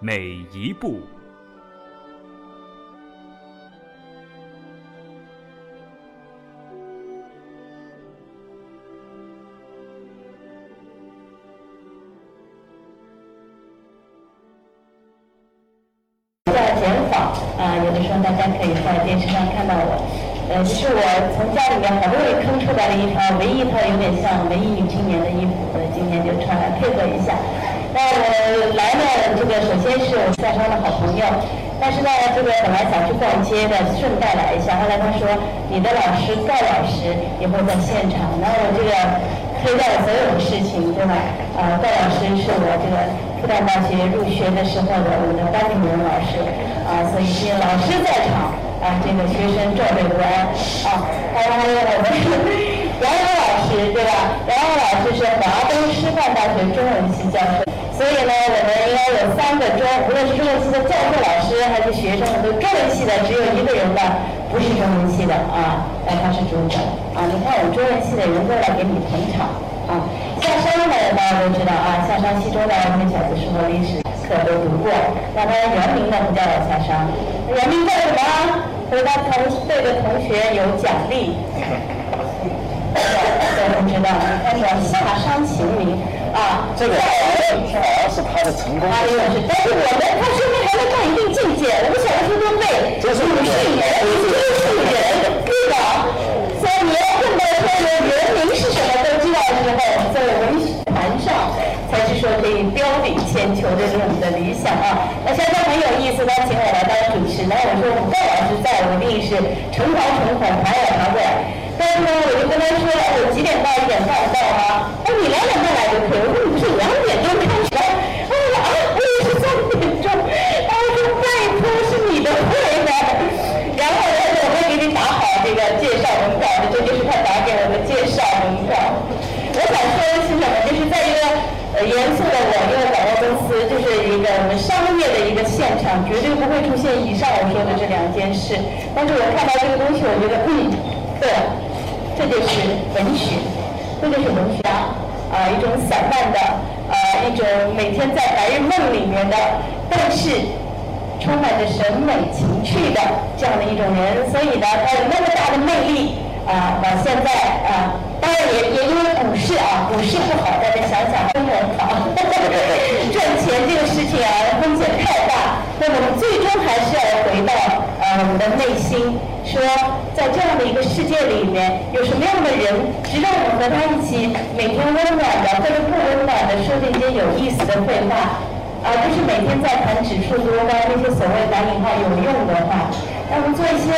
每一步。啊，有的时候大家可以在电视上看到我，呃，这是我从家里面好不容易坑出来的一套，唯一一套有点像文艺女青年的衣服，呃，今天就穿来配合一下。那我来呢，这个首先是我夏商的好朋友，但是呢，这个本来想去逛街的，顺带来一下，后来他说你的老师盖老师也会在现场，然后我这个推掉了所有的事情，对吧？啊，盖老师是我这个复旦大学入学的时候的我们的班主任老师。啊，所以今天老师在场，啊，这个学生惴惴不安，啊，还有还有我们杨洋老师，对吧？杨洋老师是华东师范大学中文系教授，所以呢，我们应该有三个中，无论是中文系的教授老师还是学生，都中文系的只有一个人的，不是中文系的啊，哎，他是主讲啊，你看我们中文系的人都来给你捧场啊。夏商的，大家都知道啊，夏商西中的我们小的时候历史。课都读过，那他原名呢不叫夏商，原名叫什么？回答同对的同学有奖励。都不知道，你看说夏商秦明啊，这个好像是他的成功。啊，是，但是我们他说明还能到一定境界，我们小的时候都背，这是五十年，这是人，对吧？所以你要碰到说原名是什么都知道的时候，在文学坛上。才是说可以标炳千秋，这是我们的理想啊。那现在很有意思，他请我来当主持，然后我说我们戴老师在，我一定是诚惶诚恐，爬也爬过来。但是呢，我就跟他说，我几点到？一点半到吗？他的一个现场，绝对不会出现以上我说的这两件事。但是我看到这个东西，我觉得，嗯，对，这就是文学，这就是文学啊，啊，一种散漫的，啊，一种每天在白日梦里面的，但是充满着审美情趣的这样的一种人。所以呢，他有那么大的魅力。啊，到现在啊，当然也也因为股市啊，股市不好，大家想想中文好，赚钱这个事情啊，风险太大。那么最终还是要回到呃我们的内心，说在这样的一个世界里面，有什么样的人值得我们和他一起每天温暖的或者不温暖的说这些有意思的废话，而不是每天在谈指数多高那些所谓打引号有用的话，让我们做一些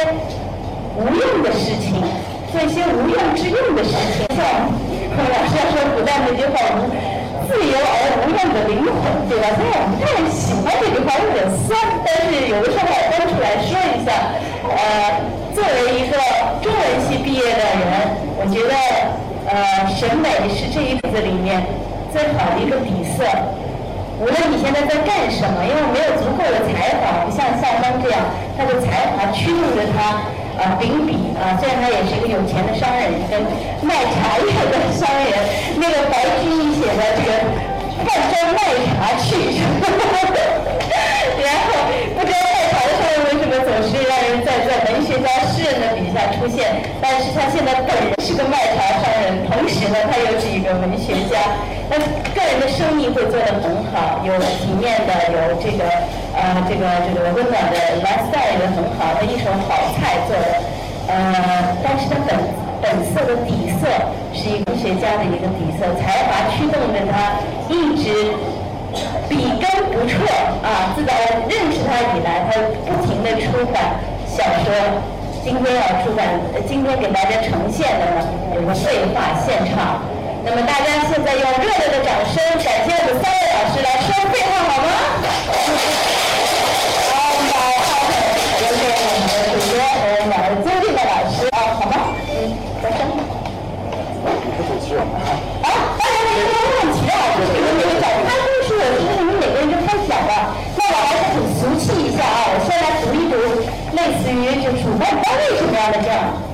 无用的事情。做一些无用之用的事情，像老师要说古代那句话，我们自由而无用的灵魂，对吧？虽然我不太喜欢这句话，有点酸，但是有的时候要搬出来说一下。呃，作为一个中文系毕业的人，我觉得呃，审美是这一辈子里面最好的一个底色。无论你现在在干什么，因为没有足够的才华，不像夏芳这样，他的才华驱动着他。啊，秉笔啊，虽然他也是一个有钱的商人，一个卖茶叶的商人，那个白居易写的这个“泛舟卖茶去”，然后文学家、诗人的笔下出现，但是他现在本人是个卖茶商人，同时呢，他又是一个文学家，那个人的生意会做得很好，有体面的，有这个。呃，这个这个温暖的 lifestyle 也很好，他一手好菜做的，呃，但是他本本色的底色是一个学家的一个底色，才华驱动着他一直笔耕不辍啊！自打认识他以来，他不停的出版小说。今天要出版，今天给大家呈现的呢，有个绘画现场。那么大家现在用热烈的掌声，感谢我们三位老师来说绘画好吗？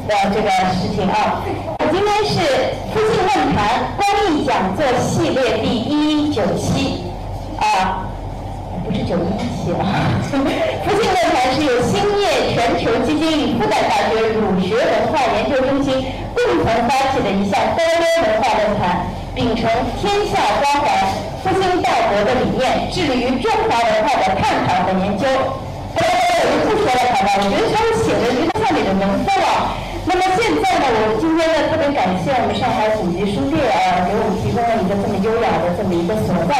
的这个事情啊。今天是复兴论坛公益讲座系列第一九期啊。不是九一期啊！复兴论坛是由兴业全球基金与复旦大学儒学文化研究中心共同发起的一项高端文化论坛，秉承天下关怀、复兴道德的理念，致力于中华文化的探讨和研究。我就不说了，好吧？我觉得他们写的就像里的文风啊。那么现在呢，我们今天呢特别感谢我们上海古籍书店啊，给我们提供了一个这么优雅的这么一个所在。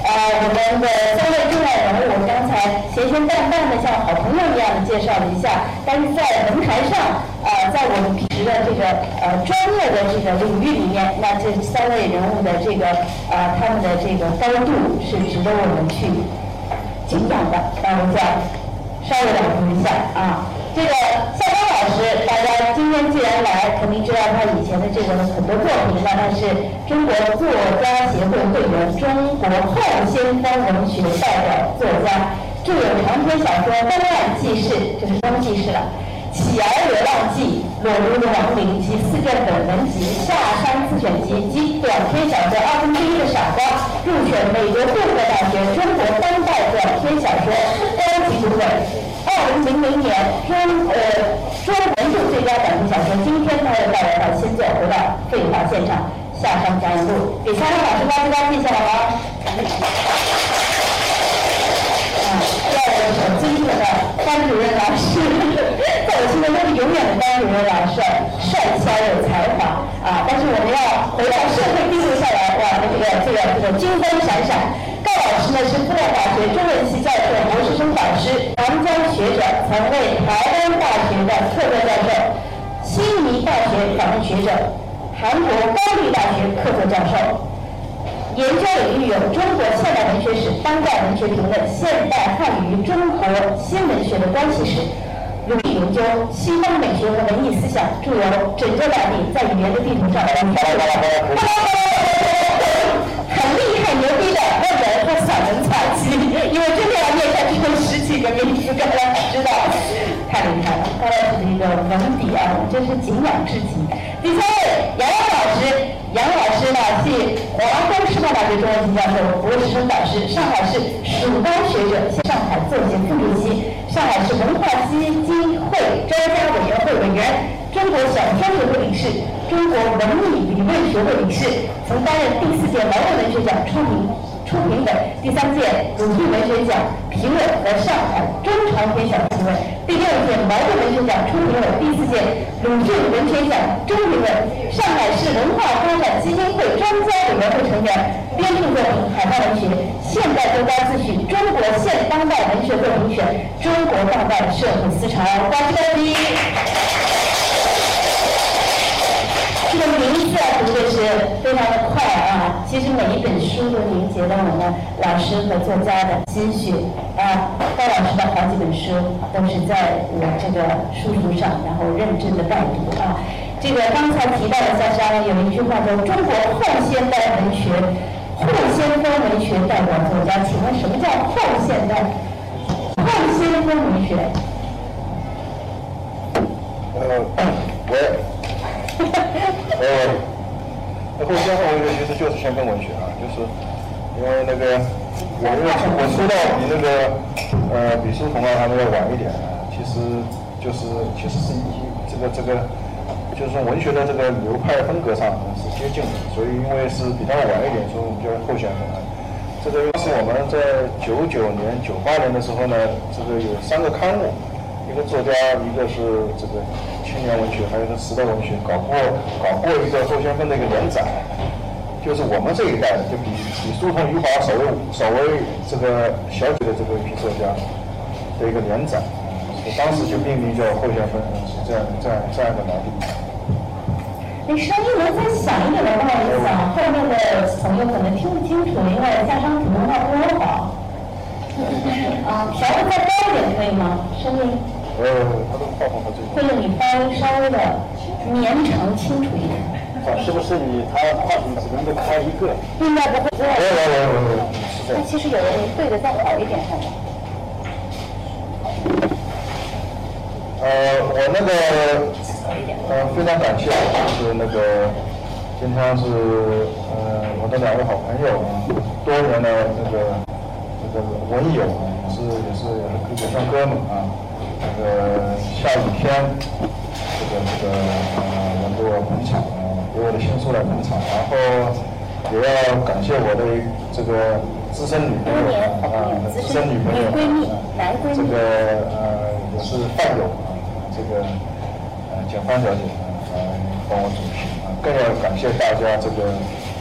呃，我们的三位重要人物，刚才闲闲淡淡的像好朋友一样的介绍了一下，但是在文台上，呃，在我们平时的这个呃专业的这个领域里面，那这三位人物的这个呃他们的这个高度是值得我们去敬仰的。那我再稍微朗读一下啊，这个夏刚老师，大家今天既然来，肯定知道他以前的这个很多作品，那他是。中国作家协会会员，中国后先锋文学代表作家，著有长篇小说《东岸记事》，就是《东记事》了，《乞儿流浪记》《裸露的亡灵》及四卷本文集《下山自选集》及短篇小说《二分之一的傻瓜》，入选美国杜克大学中国当代短篇小说高级读本。二零零零年中呃中文度最佳短篇小说，今天他又带来到新作，回到废话现场。下山加油路，给三位老师高高记下来吗？啊，第二位是尊敬的班主任老师，在我心中都是永远的班主任老师，帅气而有才华啊！但是我们要回到社会地位下来，哇，这个这个这个金光闪闪。高老师呢是复旦大学中文系教授、博士生导师、南疆学者，曾为台湾大学的客座教授、悉尼大学访问学者。韩国高丽大学客座教授，研究领域有中国现代文学史、当代文学评论、现代汉语与中国新文学的关系史，努力研究西方美学和文艺思想，著有《拯救大地在语言的地图上》。很厉害牛逼的问人和散文采集，因为真的要念下去十几个名字，大家知道，太厉害了。高老师的一个文笔啊，真是敬仰至极。第三位杨洋老师，杨老师呢系华东师范大学中文系教授、博士生导师，上海市曙光学者，上海作协副主席，上海市文化基金会专家委员会委员，中国小说学会理事，中国文艺理论学会理事，曾担任第四届茅盾文学奖出名。出评委，第三届鲁迅文学奖评委和上海中长篇小说评委，第六届茅盾文学奖初评委，第四届鲁迅文学奖中评委，上海市文化发展基金会专家委员会成员，编著作品《海外文学》《现代作家自序》《中国现当代文学作品选》《中国当代社会思潮》。欢迎欢迎。这个名字啊，读的是非常的快啊。其实每一本书都凝结了我们老师和作家的心血啊。高老师的好几本书都是在我这个书橱上，然后认真的拜读啊。这个刚才提到的下山有一句话叫“中国后现代文学后先锋文学代表作家”，请问什么叫后现代后先锋文学？呃，我。呃，后先锋文学其实就是先锋文学啊，就是因为那个我因为我出道比那个呃比苏童啊他们要晚一点，其实就是其实是一这个这个就是说文学的这个流派风格上是接近的，所以因为是比他晚一点，所以我们叫后先锋。这个是我们在九九年、九八年的时候呢，这个有三个刊物，一个作家，一个是这个。青年文学还有个时代文学，搞过搞过一个后先锋的一个连载，就是我们这一代的，就比比苏童、余华稍微稍微这个小几的这个一批作家的一个连载，我当时就命名叫后先锋，是这样这样这样的来历。你声音能再响一点的不好意思啊，后面的朋友可能听不清楚，因为加上普通话不好。啊，调的再高一点可以吗？声音。呃，他的话筒和这个。或者你发音稍微的绵长清楚一点。啊是不是你他话筒只能够开一个？应该不会。没有没有没有没有，是这样。其实有的对的再好一点，看看。呃，我那个呃非常感谢，就是那个今天是呃我的两位好朋友，多年的那个这个文友，也是也是也算哥们啊。这个下雨天，这个这个呃能够捧场，给我的新书来捧场，然后也要感谢我的这个资深女朋友啊，资深女朋友，闺蜜，男闺蜜，这个呃也是饭友。这个呃，简芳小姐来帮我主持啊，更要感谢大家这个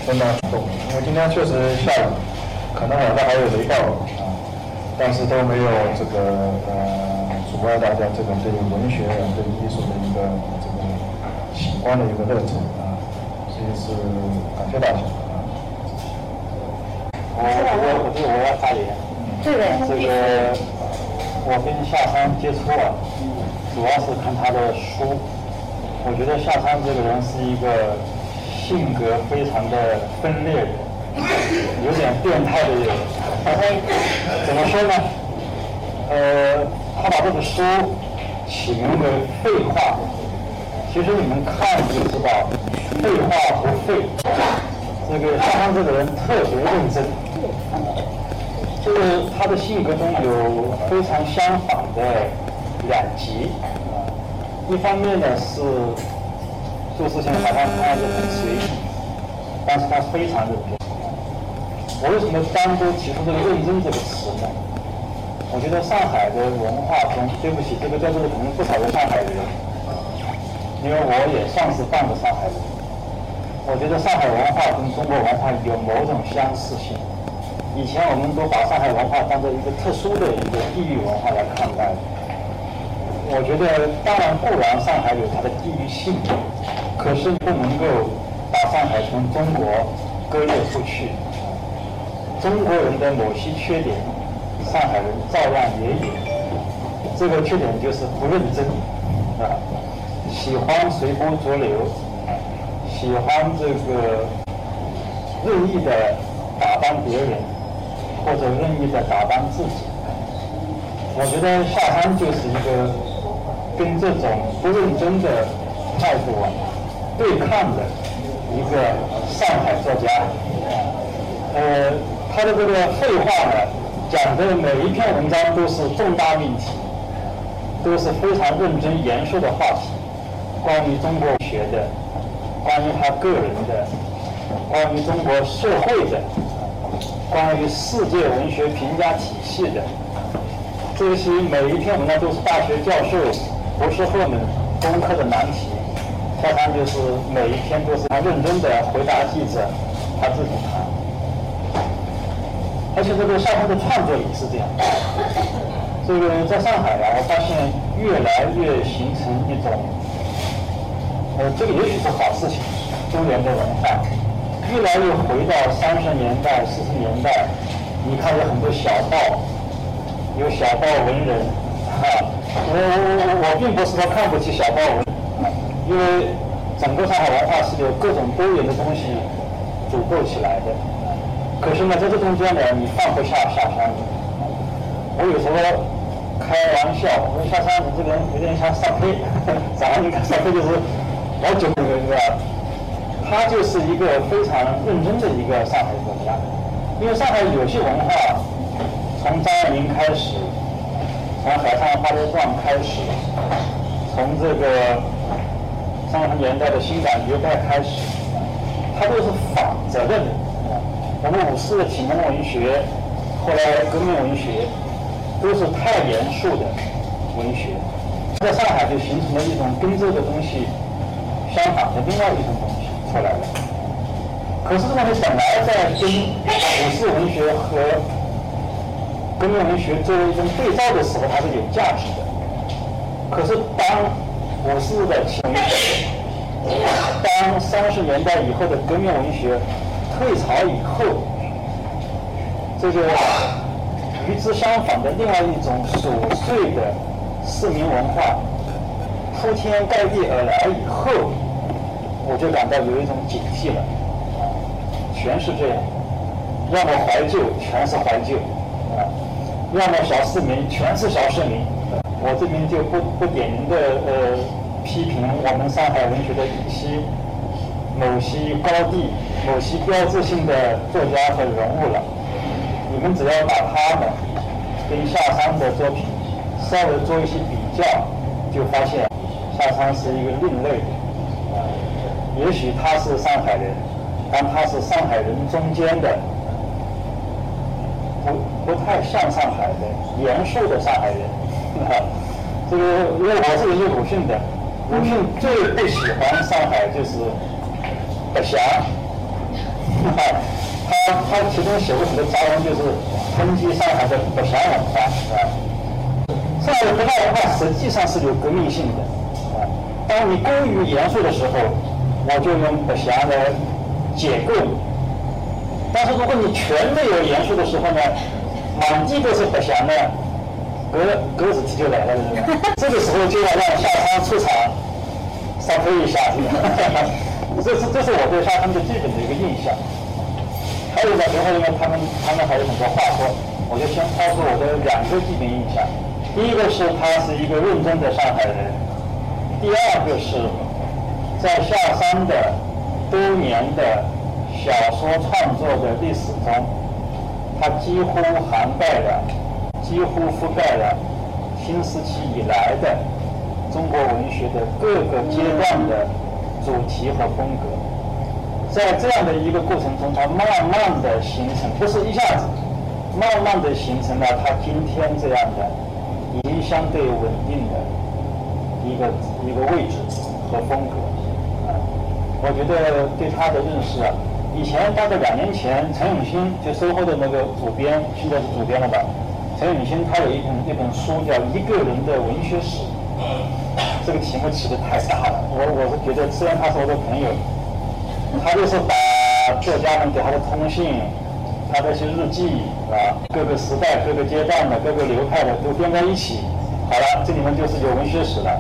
分担主动，因为今天确实下雨，可能晚上还有雷暴啊，但是都没有这个呃阻碍大家这个对文学、对艺术的一个这个喜欢的一个热忱啊，所以是感谢大家啊。我我我这个我要发言，这个这个我跟夏山接触啊。主要是看他的书，我觉得夏川这个人是一个性格非常的分裂，有点变态的人。怎么说呢？呃，他把这个书起名为《废话》，其实你们看就知道，废话不废。这个夏川这个人特别认真，就是他的性格中有非常相反的。两极，一方面呢是做事情好像看着很随意，但是他非常认真。我为什么单独提出这个“认真”这个词呢？我觉得上海的文化中，对不起，这个在座的可能不少的上海人，因为我也算是半个上海人。我觉得上海文化跟中国文化有某种相似性。以前我们都把上海文化当做一个特殊的一个地域文化来看待。我觉得当然固然上海有它的地域性，可是不能够把上海从中国割裂出去。中国人的某些缺点，上海人照样也有。这个缺点就是不认真，啊，喜欢随波逐流，喜欢这个任意的打扮别人，或者任意的打扮自己。我觉得下山就是一个。跟这种不认真的态度啊对抗的一个上海作家，呃，他的这个废话呢，讲的每一篇文章都是重大命题，都是非常认真严肃的话题，关于中国学的，关于他个人的，关于中国社会的，关于世界文学评价体系的，这些每一篇文章都是大学教授。博士后们攻克的难题，下山就是每一篇都是他认真的回答记者，他自己谈。而且这个下山的创作也是这样。这个在上海啊，我发现越来越形成一种，呃，这个也许是好事情，中原的文化越来越回到三十年代、四十年代。你看有很多小报，有小报文人，哈。我我我并不是说看不起小报文，因为整个上海文化是由各种多元的东西组构起来的。可是呢，在这中间呢，你放不下下山。我有时候开玩笑，我说下山你这个人有点像上飞，早上你看上飞就是老九那个？他就是一个非常认真的一个上海作家，因为上海有些文化从张爱玲开始。从海上花车传开始，从这个三十年代的新感觉派开始，它都是反着的。我们五四的启蒙文学，后来革命文学，都是太严肃的文学，在上海就形成了一种跟这个东西相反的另外一种东西出来了。可是这东西本来在跟五四文学和革命文学作为一种对照的时候，它是有价值的。可是当五四的情绪，当三十年代以后的革命文学退潮以后，这个与之相反的另外一种琐碎的市民文化铺天盖地而来以后，我就感到有一种警惕了，全是这样，要么怀旧，全是怀旧，啊，要么小市民，全是小市民。我这边就不不点名的呃批评我们上海文学的一些某些高地、某些标志性的作家和人物了。你们只要把他们跟夏商的作品稍微做一些比较，就发现夏商是一个另类的。啊，也许他是上海人，但他是上海人中间的不不太像上海的严肃的上海人。这个因为我是研究鲁迅的，鲁迅最不喜欢上海就是不祥，他他其中写过很多杂文，就是抨击上海的不祥文化，是吧？上海的不祥文化实际上是有革命性的，啊，当你过于严肃的时候，我就用不祥来解构你；但是如果你全没有严肃的时候呢，满地都是不祥的。格格子题就来了，这个时候就要让夏商出场，稍微一下。这是这是我对夏商的基本的一个印象。还有呢，等会因为他们他们还有很多话说，我就先抛出我的两个基本印象。第一个是他是一个认真的上海人，第二个是在夏商的多年的小说创作的历史中，他几乎涵盖了。几乎覆盖了新时期以来的中国文学的各个阶段的主题和风格，在这样的一个过程中，它慢慢的形成，不是一下子，慢慢的形成了它今天这样的已经相对稳定的一个一个位置和风格。啊，我觉得对他的认识啊，以前大概两年前，陈永新就收获的那个主编，现在是主编了吧？陈永新他有一本一本书叫《一个人的文学史》，这个题目起的太大了。我我是觉得，虽然他是我的朋友，他就是把作家们给他的通信、他的一些日记啊，各个时代、各个阶段的、各个流派的都编在一起，好了，这里面就是有文学史了。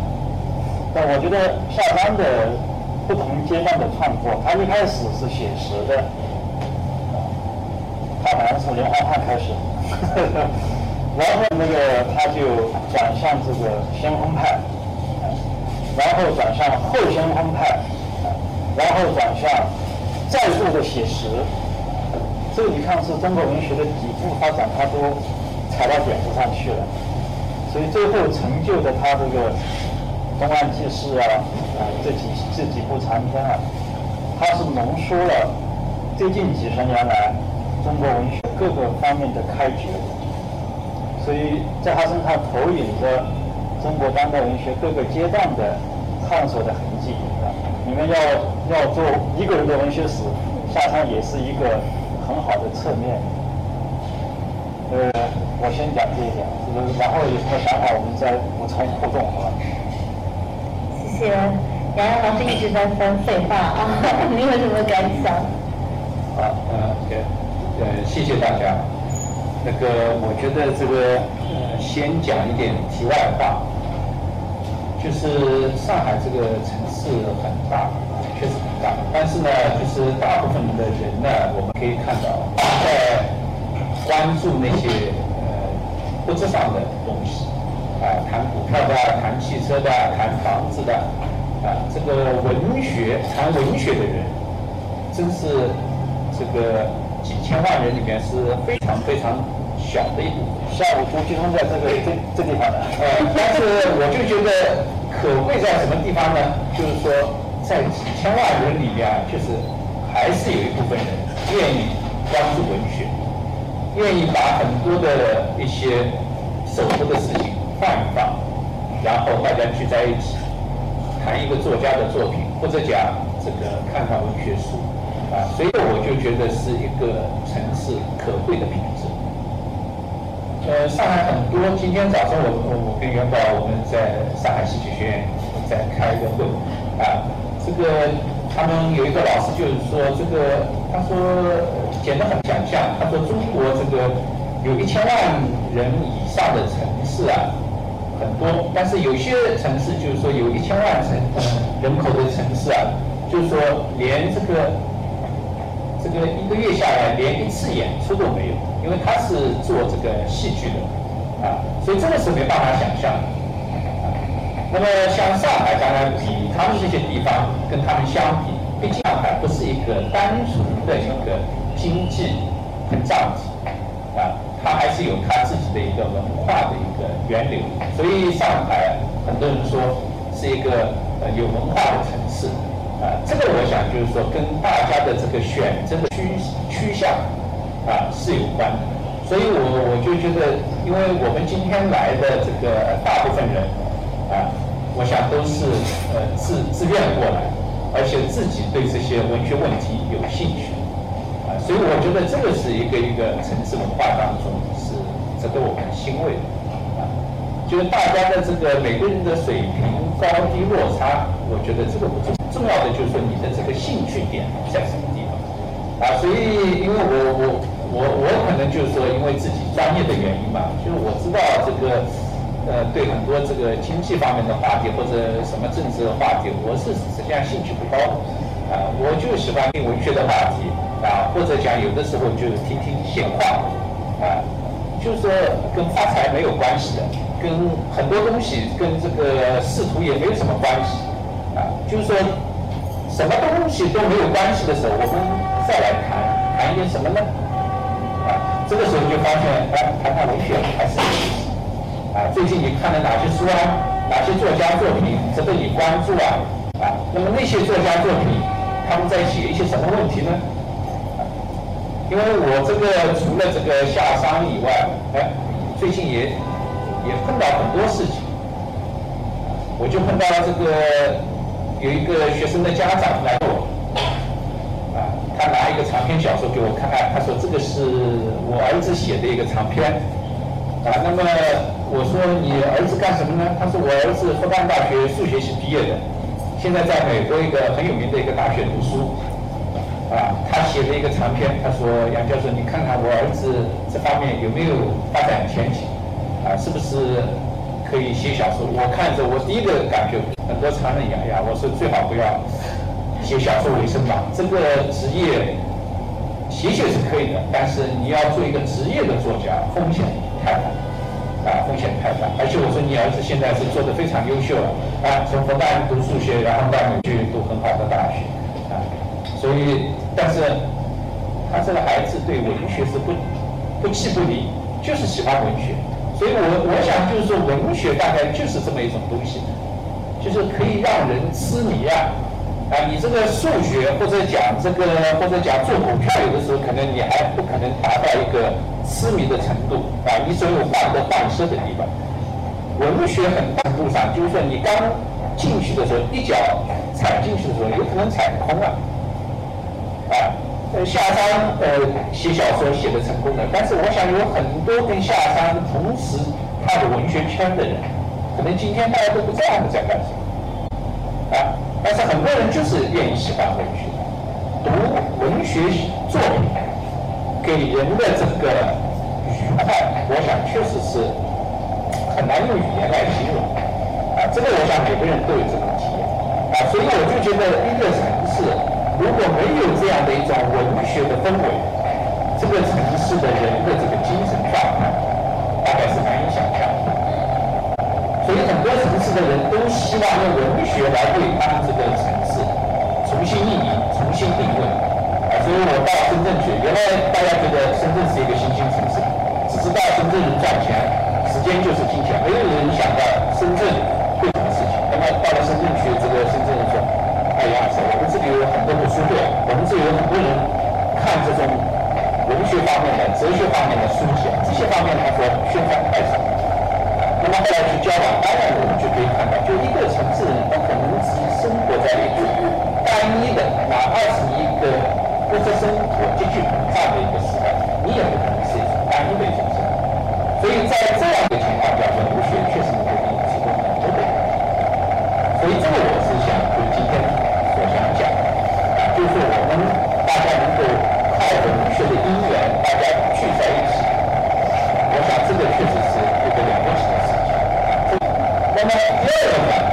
但我觉得夏商的不同阶段的创作，他一开始是写实的，他好像从连环画开始。然后那个他就转向这个先锋派，然后转向后先锋派，然后转向再度的写实。这个你看是中国文学的几步发展，他都踩到点子上去了。所以最后成就的他这个《东岸纪事》啊，啊这几这几部长篇啊，它是浓缩了最近几十年来中国文学各个方面的开局。所以在他身上投影着中国当代文学各个阶段的探索的痕迹！你们要要做一个人的文学史，夏商也是一个很好的侧面。呃，我先讲这一点，然后有什么想法我们再补充互动，好吧？谢谢杨洋老师一直在说废话啊，你有什么感想？好，嗯，对，呃，谢谢大家。那个，我觉得这个，呃，先讲一点题外话，就是上海这个城市很大，但是呢，就是大部分的人呢，我们可以看到，在关注那些呃物质上的东西，啊，谈股票的，谈汽车的，谈房子的，啊，这个文学，谈文学的人，真是这个。几千万人里面是非常非常小的一部分，下午都集中在这个这这地方的。呃，但是我就觉得可贵在什么地方呢？就是说，在几千万人里面啊，就是还是有一部分人愿意关注文学，愿意把很多的一些手头的事情放一放，然后大家聚在一起谈一个作家的作品，或者讲这个看看文学书。啊，所以我就觉得是一个城市可贵的品质。呃，上海很多，今天早上我我我跟元宝我们在上海戏剧学院在开一个会，啊，这个他们有一个老师就是说这个，他说简单很想象，他说中国这个有一千万人以上的城市啊。很多，但是有些城市就是说有一千万城人口的城市啊，就是说连这个这个一个月下来连一次演出都没有，因为他是做这个戏剧的啊，所以这个是没办法想象的。那么像上海，当然比他们这些地方跟他们相比，毕竟上海不是一个单纯的一个经济膨胀体啊，它还是有它自己的一个文化的一个源流，所以上海很多人说是一个呃有文化的城市。啊，这个我想就是说跟大家的这个选择的趋趋向啊是有关的，所以我我就觉得，因为我们今天来的这个大部分人啊，我想都是呃自自愿过来，而且自己对这些文学问题有兴趣啊，所以我觉得这个是一个一个城市文化当中是值得我们欣慰的啊，就是大家的这个每个人的水平高低落差，我觉得这个不重。重要的就是说你的这个兴趣点在什么地方啊？所以因为我我我我可能就是说因为自己专业的原因吧，就是我知道这个呃对很多这个经济方面的话题或者什么政治的话题，我是实际上兴趣不高啊。我就喜欢听文学的话题啊，或者讲有的时候就听听闲话啊，就是说跟发财没有关系的，跟很多东西跟这个仕途也没有什么关系啊。就是说，什么东西都没有关系的时候，我们再来谈谈一点什么呢？啊，这个时候就发现，哎，谈谈文学还是。啊，最近你看了哪些书啊？哪些作家作品值得你关注啊？啊，那么那些作家作品，他们在写一些什么问题呢？因为我这个除了这个下乡以外，哎，最近也也碰到很多事情，我就碰到了这个。有一个学生的家长来我，啊，他拿一个长篇小说给我看，他说这个是我儿子写的一个长篇，啊，那么我说你儿子干什么呢？他说我儿子复旦大学数学系毕业的，现在在美国一个很有名的一个大学读书，啊，他写了一个长篇，他说杨教授，你看看我儿子这方面有没有发展前景，啊，是不是？可以写小说，我看着我第一个感觉，很多常人讲呀，我说最好不要写小说为生吧，这个职业写写是可以的，但是你要做一个职业的作家，风险太大，啊，风险太大。而且我说你儿子现在是做的非常优秀了，啊，从复旦读数学，然后到美去读很好的大学，啊，所以，但是他这个孩子对文学是不不弃不离，就是喜欢文学。所以我我想就是说，文学大概就是这么一种东西，就是可以让人痴迷啊！啊，你这个数学或者讲这个或者讲做股票，有的时候可能你还不可能达到一个痴迷的程度啊！你总有患得患失的地方。文学很大程度上就是说，你刚进去的时候，一脚踩进去的时候，有可能踩空了啊。呃，夏商呃写小说写的成功的，但是我想有很多跟夏商同时踏入文学圈的人，可能今天大家都不知道他们在干什么，啊，但是很多人就是愿意喜欢文学，读文学作品给人的这个愉快，我想确实是很难用语言来形容，啊，这个我想每个人都有这种体验，啊，所以我就觉得一个城市。如果没有这样的一种文学的氛围，这个城市的人的这个精神状态，大概是。所以很多城市的人都希望用文学来为他们这个城市重新命名、重新定位。啊，所以我到深圳去，原来大家觉得深圳是一个新兴城市，只知道深圳人赚钱，时间就是金钱，没有人想到深圳会什么事情。那么到了深圳去，这个深圳人说。哎呀，我们这里有很多的书店，我们这里有很多人看这种文学方面的、哲学方面的书籍，这些方面他说宣传太少。那么后来去交往，当然我们就可以看到，就一个城市人不可能只生活在一种单一的，哪怕是一个物质生活极具膨胀的一个时代，你也不可能是一种单一的一种生活。所以在这样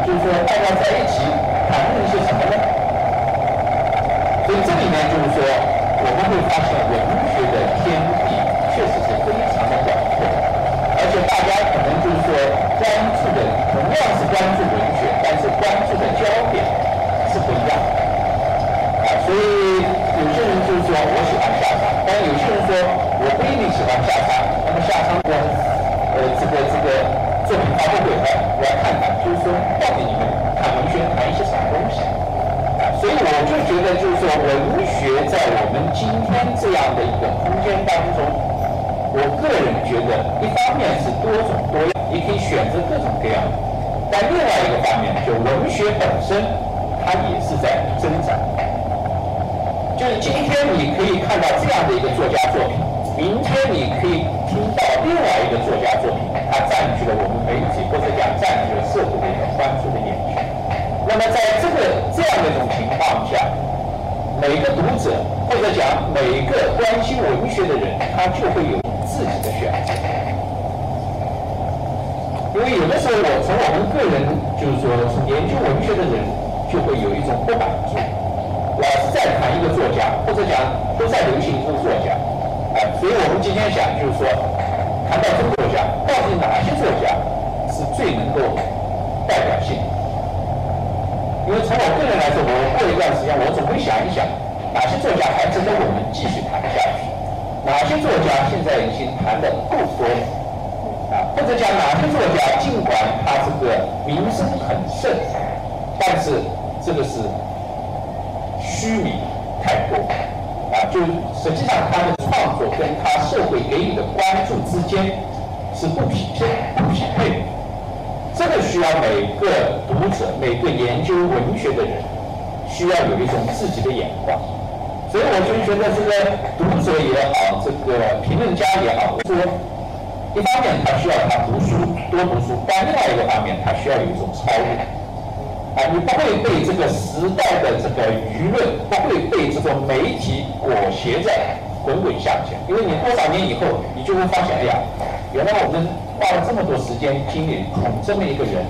就是说大家在一起谈论一些什么呢？所以这里面就是说，我们会发现文学的天地确实是非常的广阔，而且大家可能就是说关注的同样是关注文学，但是关注的焦点是不一样的。啊，所以有些人就是说我喜欢下沙，但有些人说我不一定喜欢下沙。那么下沙的呃这个这个作品发布会呢，我要看看，觉得，就是说，文学在我们今天这样的一个空间当中，我个人觉得，一方面是多种多样，你可以选择各种各样的；但另外一个方面，就文学本身，它也是在增长。就是今天你可以看到这样的一个作家作品，明天你可以听到另外一个作家作品，它占据了我们媒体或者讲占据了社会的一个关注的眼球。那么在这个这样的一种情况下，每个读者或者讲每个关心文学的人，他就会有自己的选择。因为有的时候，我从我们个人就是说从研究文学的人，就会有一种不满足，老是在谈一个作家，或者讲都在流行一个作家，啊，所以我们今天想就是说，谈到中国作家，到底哪些作家是最能够代表性？因为从我个人来说，我过一段时间，我总会想一想，哪些作家还值得我们继续谈下去？哪些作家现在已经谈的够多了？啊，或者讲哪些作家，尽管他这个名声很盛，但是这个是虚名太多，啊，就实际上他的创作跟他社会给予的关注之间是不匹配、不匹配的。这个需要每个读者、每个研究文学的人，需要有一种自己的眼光。所以我就觉得，这个读者也好，这个评论家也好，说一方面他需要他读书多读书，但另外一个方面他需要有一种超越。啊，你不会被这个时代的这个舆论，不会被这种媒体裹挟着滚滚向前，因为你多少年以后，你就会发现，哎呀，原来我们。花了这么多时间精力捧这么一个人，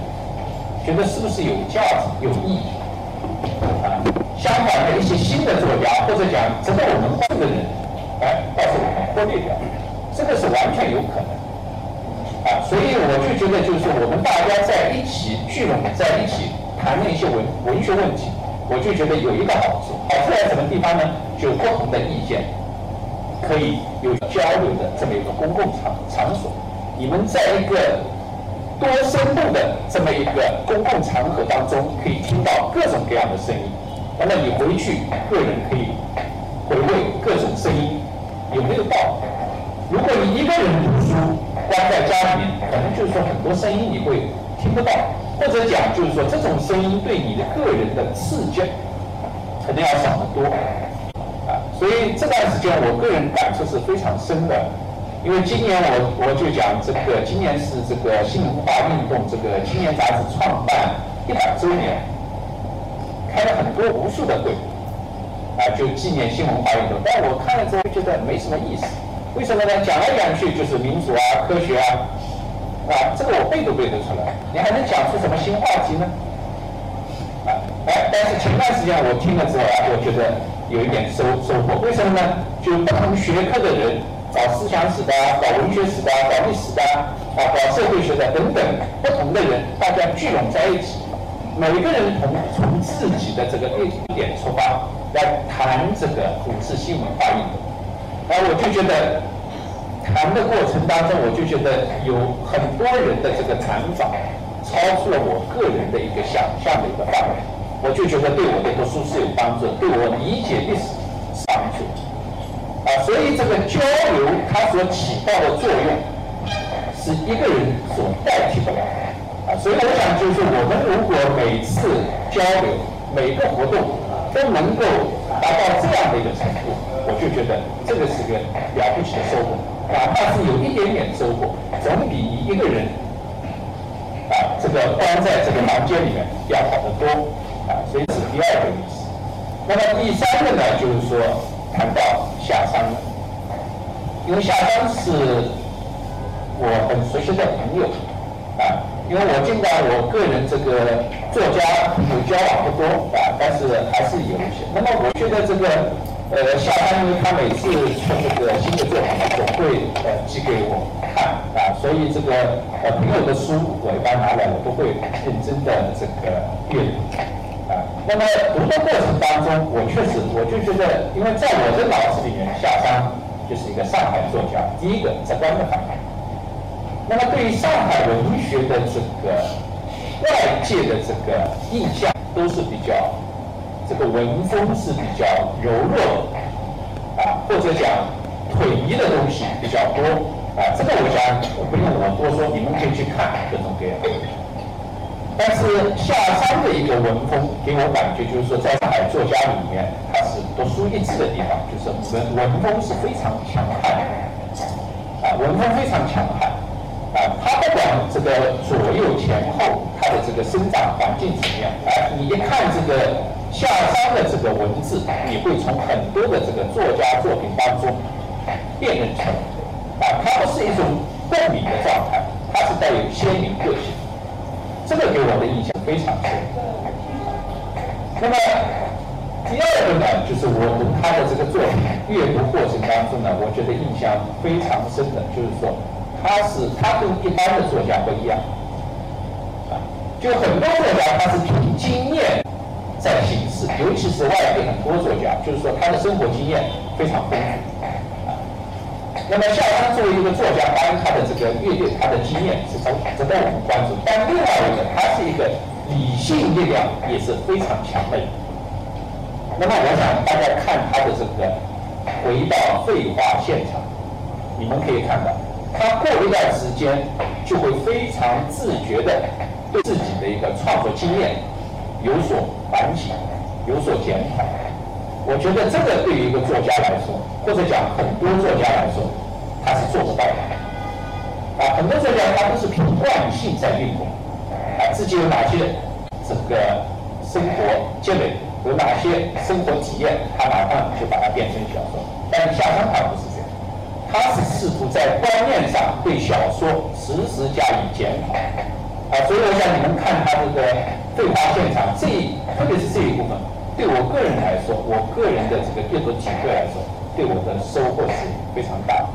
觉得是不是有价值、有意义？啊，相反的一些新的作家或者讲值得我们关注的人，哎，倒是我们忽略掉，这个是完全有可能。啊，所以我就觉得，就是我们大家在一起聚拢在一起谈论一些文文学问题，我就觉得有一个好处，好处在什么地方呢？就不同的意见可以有交流的这么一个公共场场所。你们在一个多声部的这么一个公共场合当中，可以听到各种各样的声音。那么你回去，个人可以回味各种声音有没有道理？如果你一个人读书，关在家里面，可能就是说很多声音你会听不到，或者讲就是说这种声音对你的个人的刺激可能要少得多啊。所以这段时间，我个人感触是非常深的。因为今年我我就讲这个，今年是这个新文化运动这个青年杂志创办一百周年，开了很多无数的会，啊，就纪念新文化运动。但我看了之后觉得没什么意思，为什么呢？讲来讲去就是民主啊、科学啊，啊，这个我背都背得出来，你还能讲出什么新话题呢？啊，哎，但是前段时间我听了之后啊，我觉得有一点收收获。为什么呢？就不同学科的人。搞思想史的，搞文学史的，搞历史的，啊，搞社会学的等等不同的人，大家聚拢在一起，每个人从从自己的这个立足点出发来谈这个五次新文化运动，然后我就觉得谈的过程当中，我就觉得有很多人的这个谈法超出了我个人的一个想象的一个范围，我就觉得对我的读书是有帮助，对我理解历史是帮助。啊，所以这个交流它所起到的作用，是一个人所代替不了的。啊，所以我想就是我们如果每次交流，每个活动都能够达到这样的一个程度，我就觉得这个是个了不起的收获。哪怕是有一点点收获，总比你一个人啊这个关在这个房间里面要好得多。啊，所以是第二个意思。那么第三个呢，就是说。谈到夏商，因为夏商是我很熟悉的朋友啊，因为我尽管我个人这个作家朋友交往不多啊，但是还是有一些。那么我觉得这个呃，夏山因为他每次出这个新的作品，总会呃寄给我看啊，所以这个呃朋友的书我一般拿来我都会认真的这个阅读啊。那么读的过程当中，我确实我就觉得，因为在我的脑子里面，夏山就是一个上海作家，第一个直观的反应。那么对于上海文学的这个外界的这个印象，都是比较。这个文风是比较柔弱的，啊，或者讲统一的东西比较多，啊，这个我想不用我多说，你们可以去看各种各样的。但是下山的一个文风给我感觉就是说，在上海作家里面，他是独树一帜的地方，就是文文风是非常强悍，啊，文风非常强悍，啊，他不管这个左右前后，他的这个生长环境怎么样，啊，你一看这个。下山的这个文字，你会从很多的这个作家作品当中辨认出来，啊，它不是一种共鸣的状态，它是带有鲜明个性，这个给我的印象非常深。那么第二个呢，就是我读他的这个作品阅读过程当中呢，我觉得印象非常深的，就是说他是他跟一般的作家不一样，啊，就很多作家他是凭经验。在行事，尤其是外地很多作家，就是说他的生活经验非常丰富。那么夏山作为一个作家，当然他的这个乐队，他的经验是值值得我们关注。但另外一个，他是一个理性力量也是非常强的。那么我想大家看他的这个回到废话现场，你们可以看到，他过一段时间就会非常自觉的对自己的一个创作经验。有所反省，有所检讨，我觉得这个对于一个作家来说，或者讲很多作家来说，他是做不到的。啊，很多作家他都是凭惯性在运动，啊，自己有哪些这个生活积累，有哪些生活体验，他马上就把它变成小说。但是夏山他不是这样，他是试图在观念上对小说实时加以检讨。啊，所以我想你们看他这个。对话现场这一，特别是这一部分，对我个人来说，我个人的这个阅读体会来说，对我的收获是非常大的。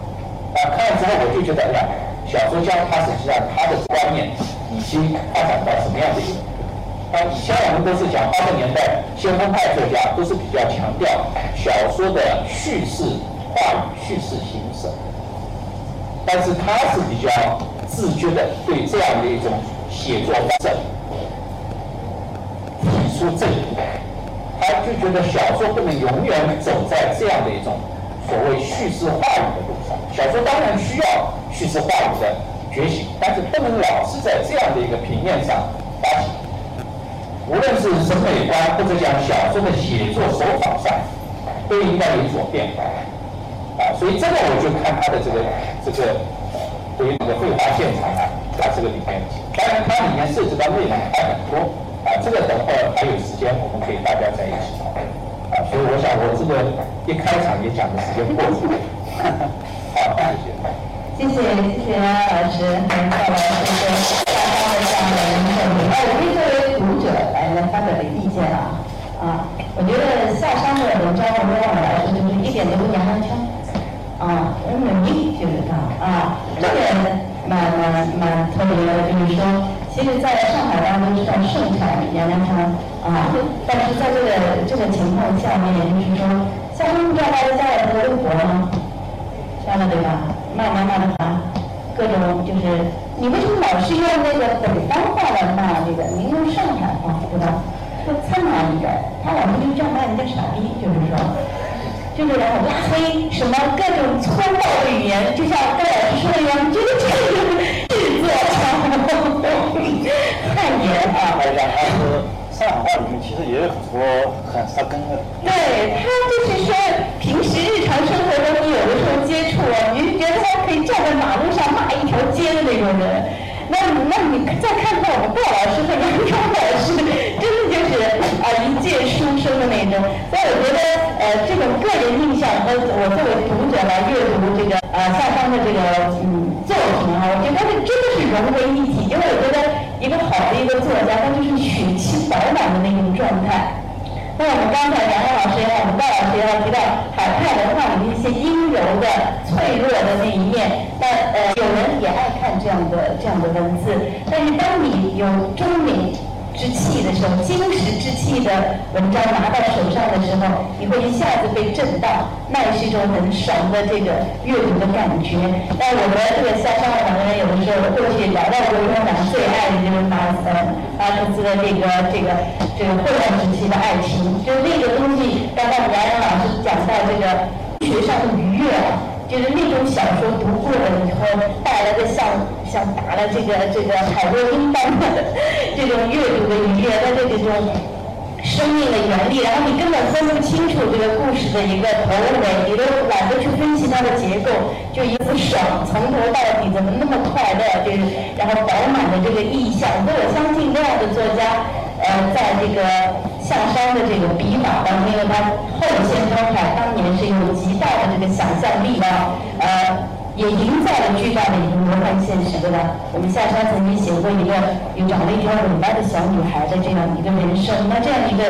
啊，看了之后我就觉得，哎呀，小说家他实际上他的观念已经发展到什么样的一个？啊，以前我们都是讲八十年代先锋派作家都是比较强调小说的叙事话语、叙事形式，但是他是比较自觉的对这样的一种写作方式提。出正义，他就觉得小说不能永远走在这样的一种所谓叙事话语的路上。小说当然需要叙事话语的觉醒，但是不能老是在这样的一个平面上发起。无论是审美观或者讲小说的写作手法上，都应该有所变化。啊，所以这个我就看他的这个这个对于这个绘画现场啊，他这个里面，当然它里面涉及到内容还很多。这个等会儿还有时间，我们可以大家在一起讨论。啊，所以我想我这个一开场也讲的时间过长。好，谢谢。谢谢谢谢老师和赵老师跟大家的这样的一个证明。哎，我可以作为读者来来发表的意见啊。啊，我觉得夏商的文章对我来说就是一点都不娘娘腔。啊，很明就是他啊，这个蛮蛮蛮特别的，就是说。其实，在上海大家都知道盛产杨澜汤啊，但是在这个这个情况下面，就是说，夏天不知道大家加了这个微博吗？加了对吧？骂骂骂的骂，各种就是，你为什么老是用那个北方话来骂这个？您用上海话对吧？说苍凉一点，他老是就这样骂人家傻逼，就是说，就是然后拉黑什么各种粗暴的语言，就像戴老师说的一样，觉得这个制作强。太严啊！来讲，他是上海话里面其实也有很多很杀根的。对他就是说，平时日常生活中你有的时候接触啊，你就觉得他可以站在马路上骂一条街的那种人。那那你再看看我们鲍老师和杨超老师，真的就是啊一介书生的那种。所以我觉得呃这种个人印象和我作为读者来阅读这个呃下方的这个嗯作品啊，我觉得是真的是融为一体，因为我觉得。一个好的一个作家，他就是血气饱满的那种状态。那我们刚才杨洋老师也好，我们戴老师也好提到海派文化里面一些阴柔的、脆弱的那一面。那呃，有人也爱看这样的这样的文字，但是当你有中年。之气的时候，金石之气的文章拿到手上的时候，你会一下子被震到，那也是一种很爽的这个阅读的感觉。那我们这个下山的两个人有的时候过去聊到过他们最爱的就是马呃马克思的这个这个这个混乱时期的爱情，就是那个东西。刚刚杨洋老师讲到这个学上的愉悦。就是那种小说读过了以后带来的像像打了这个这个海洛因般的这种阅读的愉悦，它的这种生命的原理，然后你根本分不清楚这个故事的一个头尾，你都懒得去分析它的结构，就一副爽，从头到底怎么那么快乐，就是然后饱满的这个意象，所以我相信那样的作家，呃，在这个。夏商的这个笔法当中，因为他后现代派当年是有极大的这个想象力的，呃，也营造了巨大的一个魔幻现实，对吧？我们夏商曾经写过一个有长了一条尾巴的小女孩的这样一个人生，那这样一个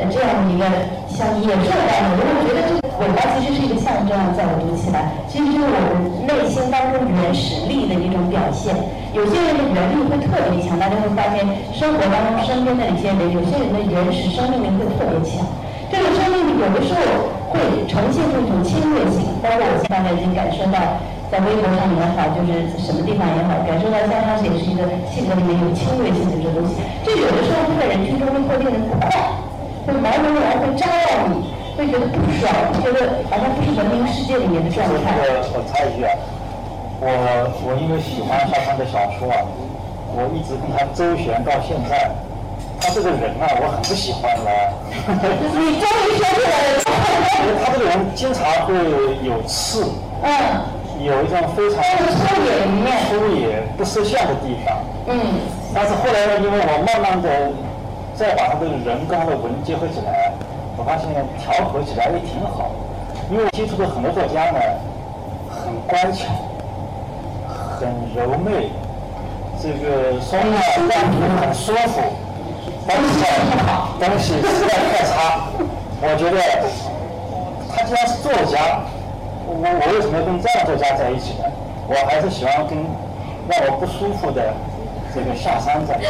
呃这样的一个像野兽一样的，我觉得这个尾巴其实是一个象征，在我读起来，其实就是我们内心当中原始力的一种表现。有些人的原力会特别强，大家会发现生活当中身边的一些人，有些人的原始生命力会特别强。这个生命力有的时候会呈现出一种侵略性，包括我现在已经感受到，在微博上也好，就是什么地方也好，感受到江江也是一个性格里面有侵略性的这东西。就有的时候在人群中会令人不快，会毛茸茸，会扎到你，会觉得不爽，觉得好像不是文明世界里面的状态。我我插一句啊。我我因为喜欢夏川的小说啊，我一直跟他周旋到现在。他这个人啊，我很不喜欢了。你终于说出来了。他这个人经常会有刺，嗯，有一种非常粗野，粗野不识相的地方。嗯。但是后来呢，因为我慢慢的再把他这个人跟他的文结合起来，我发现调和起来也挺好。因为接触的很多作家呢，很乖巧。很柔媚，这个说话让人很舒服，但是东西实在太差。我觉得他既然是作家，我我为什么跟这样作家在一起呢？我还是喜欢跟让我不舒服的这个下山在一起，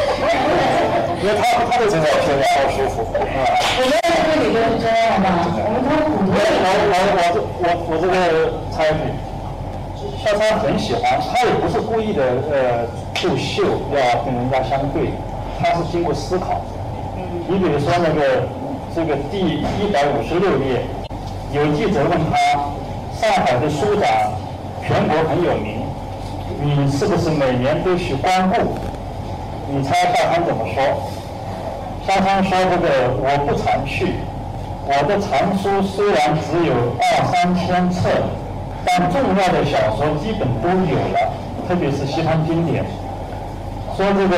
因为他他的这个确实让我舒服。我们这里都是这样的，我们都普通。我我我我我这个插一句。肖川很喜欢，他也不是故意的，呃，秀秀要跟人家相对，他是经过思考。你比如说那个这个第一百五十六页，有记者问他，上海的书展全国很有名，你是不是每年都去光顾？你猜夏川怎么说？夏川说这个我不常去，我的藏书虽然只有二三千册。但重要的小说基本都有了，特别是西方经典。说这个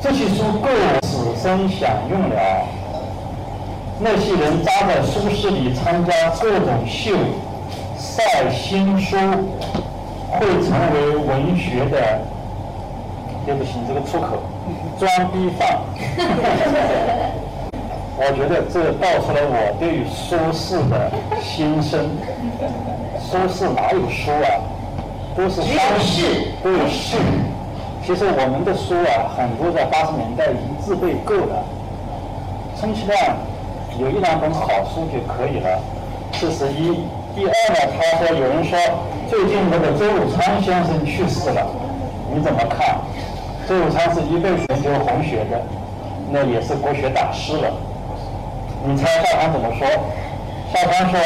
这些书够我此生享用了。那些人扎在书室里参加各种秀、赛新书，会成为文学的，对不起，这个出口，装逼犯。我觉得这道出了我对于苏轼的心声。苏轼哪有书啊？都是商事，都有事。其实我们的书啊，很多在八十年代已经自备够了，充其量有一两本好书就可以了。这是一。第二呢，他说有人说最近那个周汝昌先生去世了，你怎么看？周汝昌是一辈子研究红学的，那也是国学大师了。你猜夏川怎么说？夏川说：“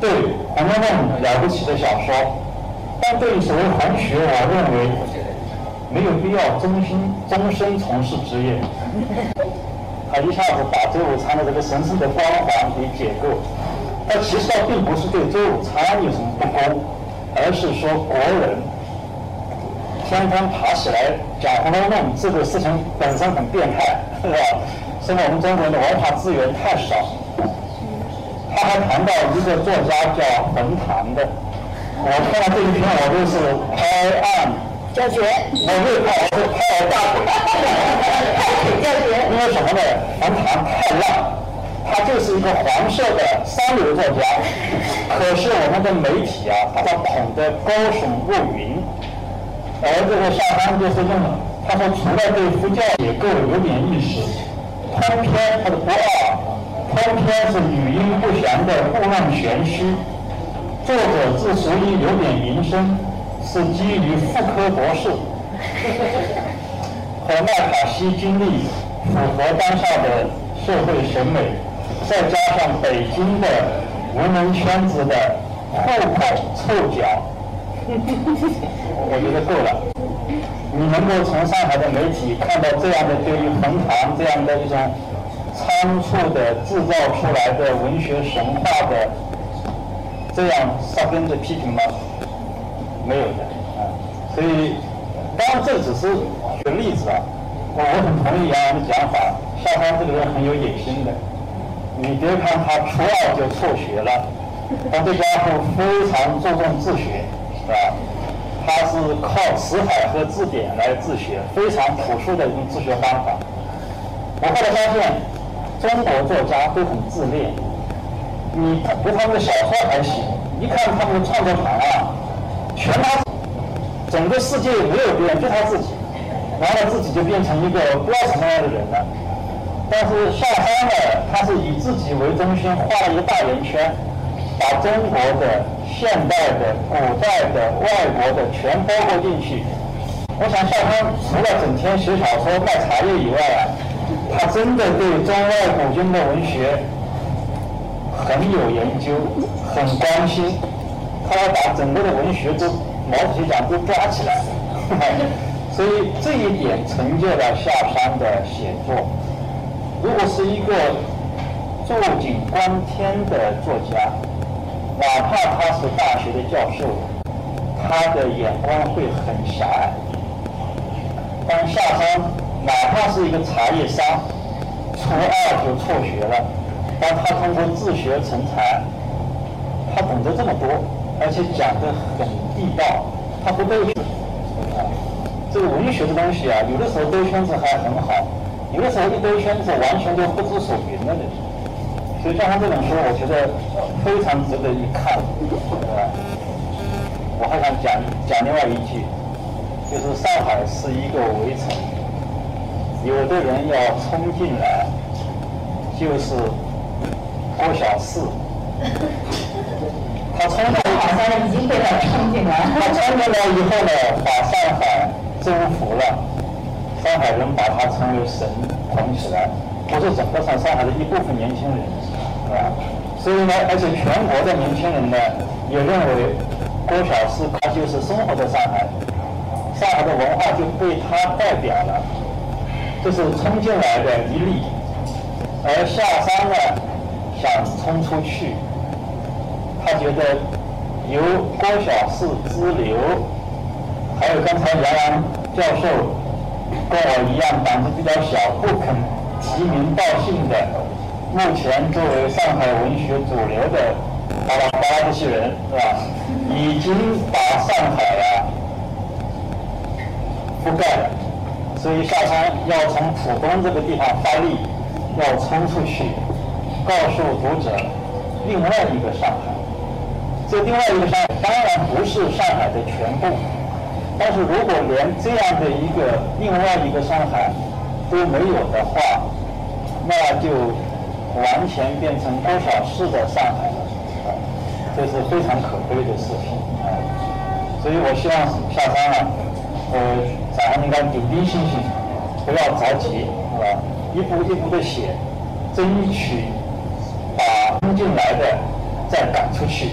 对，红楼梦了不起的小说，但对于所谓红学，我认为没有必要终身终身从事职业。”他一下子把周武昌的这个神圣的光环给解构。但其实倒并不是对周武昌有什么不公，而是说国人天天爬起来讲红楼梦这个事情本身很变态，是吧？现在我们中国的文化资源太少，他还谈到一个作家叫冯唐的，我看了这一篇，我都是拍案教学，我没有看，我是拍大腿。开腿教学。因为什么呢？冯唐太烂，他就是一个黄色的三流作家。可是我们的媒体啊，把他捧得高耸入云。而这个夏商就是用，他说除了对佛教也够有点意思，通篇他的不二，通篇是语音不详的故弄玄虚。作者之所以有点名声，是基于妇科博士和麦卡锡经历符合当下的社会审美，再加上北京的文人圈子的户口臭脚，我觉得够了。你能够从上海的媒体看到这样的对于冯唐这样的一种仓促的制造出来的文学神话的这样杀根的批评吗？没有的啊。所以，当然这只是举个例子啊。我我很同意杨洋的讲法，夏商这个人很有野心的。你别看他初二就辍学了，但这家伙非常注重自学，是吧？他是靠词海和字典来自学，非常朴素的一种自学方法。我后来发现，中国作家都很自恋。你读他们的小说还行，一看他们的创作榜啊，全他，整个世界没有别人，就他自己。完了自己就变成一个不知道什么样的人了。但是夏商呢，他是以自己为中心画了一个大圆圈，把中国的现代的、古代的、外国的全包括进去。我想夏商除了整天写小说卖茶叶以外啊，他真的对中外古今的文学很有研究，很关心。他要把整个的文学都毛主席讲都抓起来。所以这一点成就了夏商的写作。如果是一个坐井观天的作家，哪怕他是大学的教授，他的眼光会很狭隘。但夏商哪怕是一个茶叶商，初二就辍学了，但他通过自学成才，他懂得这么多，而且讲得很地道，他不兜圈。这个文学的东西啊，有的时候兜圈子还很好，有的时候一兜圈子完全就不知所云了的。所以像他这本书，我觉得非常值得一看，吧？我还想讲讲另外一句，就是上海是一个围城，有的人要冲进来，就是郭小四，他冲进来，好像已经被他冲进来。他冲进来以后呢，把上海。征服了上海人，把他称为神捧起来，不是整个上上海的一部分年轻人，是吧？所以呢，而且全国的年轻人呢，也认为郭小四他就是生活在上海，上海的文化就被他代表了，这是冲进来的一例。而下山呢，想冲出去，他觉得由郭小四支流。还有刚才杨洋教授跟我一样胆子比较小，不肯提名道姓的，目前作为上海文学主流的巴拉巴拉这些人，是吧？已经把上海啊覆盖了，所以下山要从浦东这个地方发力，要冲出去，告诉读者另外一个上海。这另外一个上海当然不是上海的全部。但是如果连这样的一个另外一个上海都没有的话，那就完全变成郭小四的上海了，啊，这是非常可悲的事情啊。所以我希望下山了，呃，咱们应该笃定信心，不要着急，是吧？一步一步的写，争取把冲进来的再赶出去。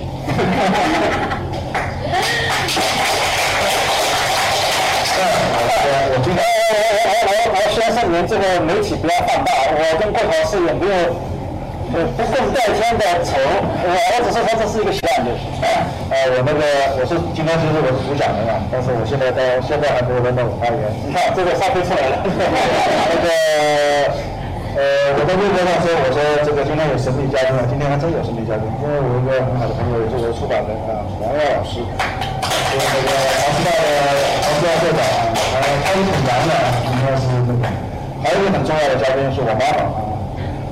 我今天我我我我我先声明，这个媒体不要放大，我跟郭老师也没有呃不共戴天的仇，我我只是说这是一个习惯就是。呃，我那个我是今天其实我是主讲人啊，但是我现在到现在还没有轮到我发言。你看这个沙飞出来了，那个呃我在微博上说，我说这个今天有神秘嘉宾啊，今天还真有神秘嘉宾，因为我一个很好的朋友，就是出版人啊，王耀老师。那个黄师大的黄师大校长啊，呃，他也挺难的，应该是那个。还有一个很重要的嘉宾是我妈妈啊，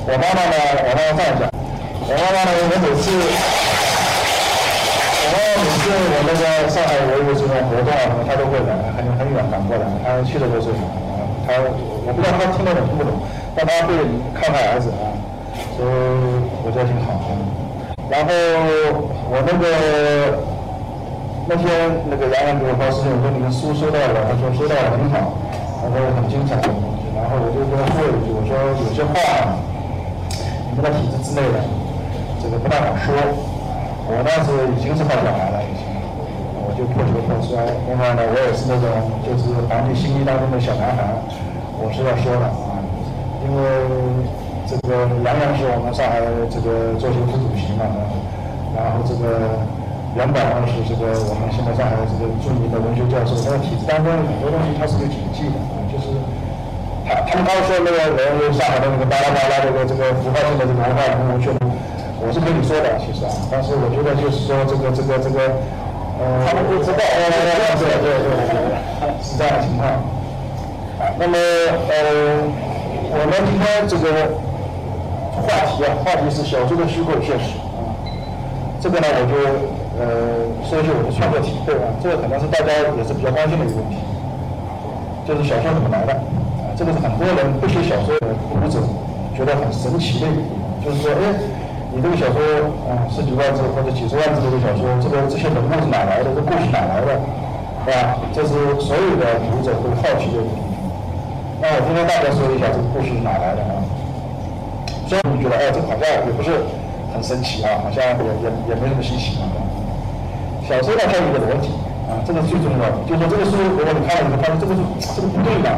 我妈妈呢，我妈妈这样讲，我妈妈呢，我每次，我妈妈每次我那个上海我有这种活动啊什么，她都会来，很很远赶过来，她七十多岁了啊，她我不知道他听得懂听不懂，但他会看看儿子啊，所以我觉得挺好。然后我那个那天那个杨洋给我发私信，我说你们书收到了，他说收到了，很好，他说很精彩的东西。然后我就跟他说了一句，我说有些话你们的体制之内的这个不大好说。我那时已经是发小孩了，已经，我就破球破摔。另外呢，我也是那种就是皇帝心意当中的小男孩，我是要说的啊，因为。这个杨洋是我们上海这个作协副主席嘛，然后这个袁宝呢是这个我们现在上海这个著名的文学教授。那个体制当中很多东西它是有谨记的啊，就是他他们刚说那个人上海的那个巴拉巴拉这个这个符号性的这个文化文学，我是跟你说的其实啊，但是我觉得就是说这个这个这个，他们不知道，对对对对，是这样的情况。那么呃，我们今天这个。话题啊，话题是小说的虚构现实啊。这个呢，我就呃说一下我的创作体会啊。这个可能是大家也是比较关心的一个问题，就是小说怎么来的啊？这个是很多人不写小说的读者觉得很神奇的一个地方，就是说，哎，你这个小说啊，十几万字或者几十万字这个小说，这个这些人物是哪来的？这故事哪来的？是吧？这是所有的读者会好奇的一个地方。那我今天大概说一下这个故事是哪来的啊？虽然你觉得，哎，这好像也不是很神奇啊，好像也也也没什么稀奇啊。小说呢，它有一个逻辑啊，这个是最重要的。就是说，这个书如果你看了以后发现这个是这个不对的，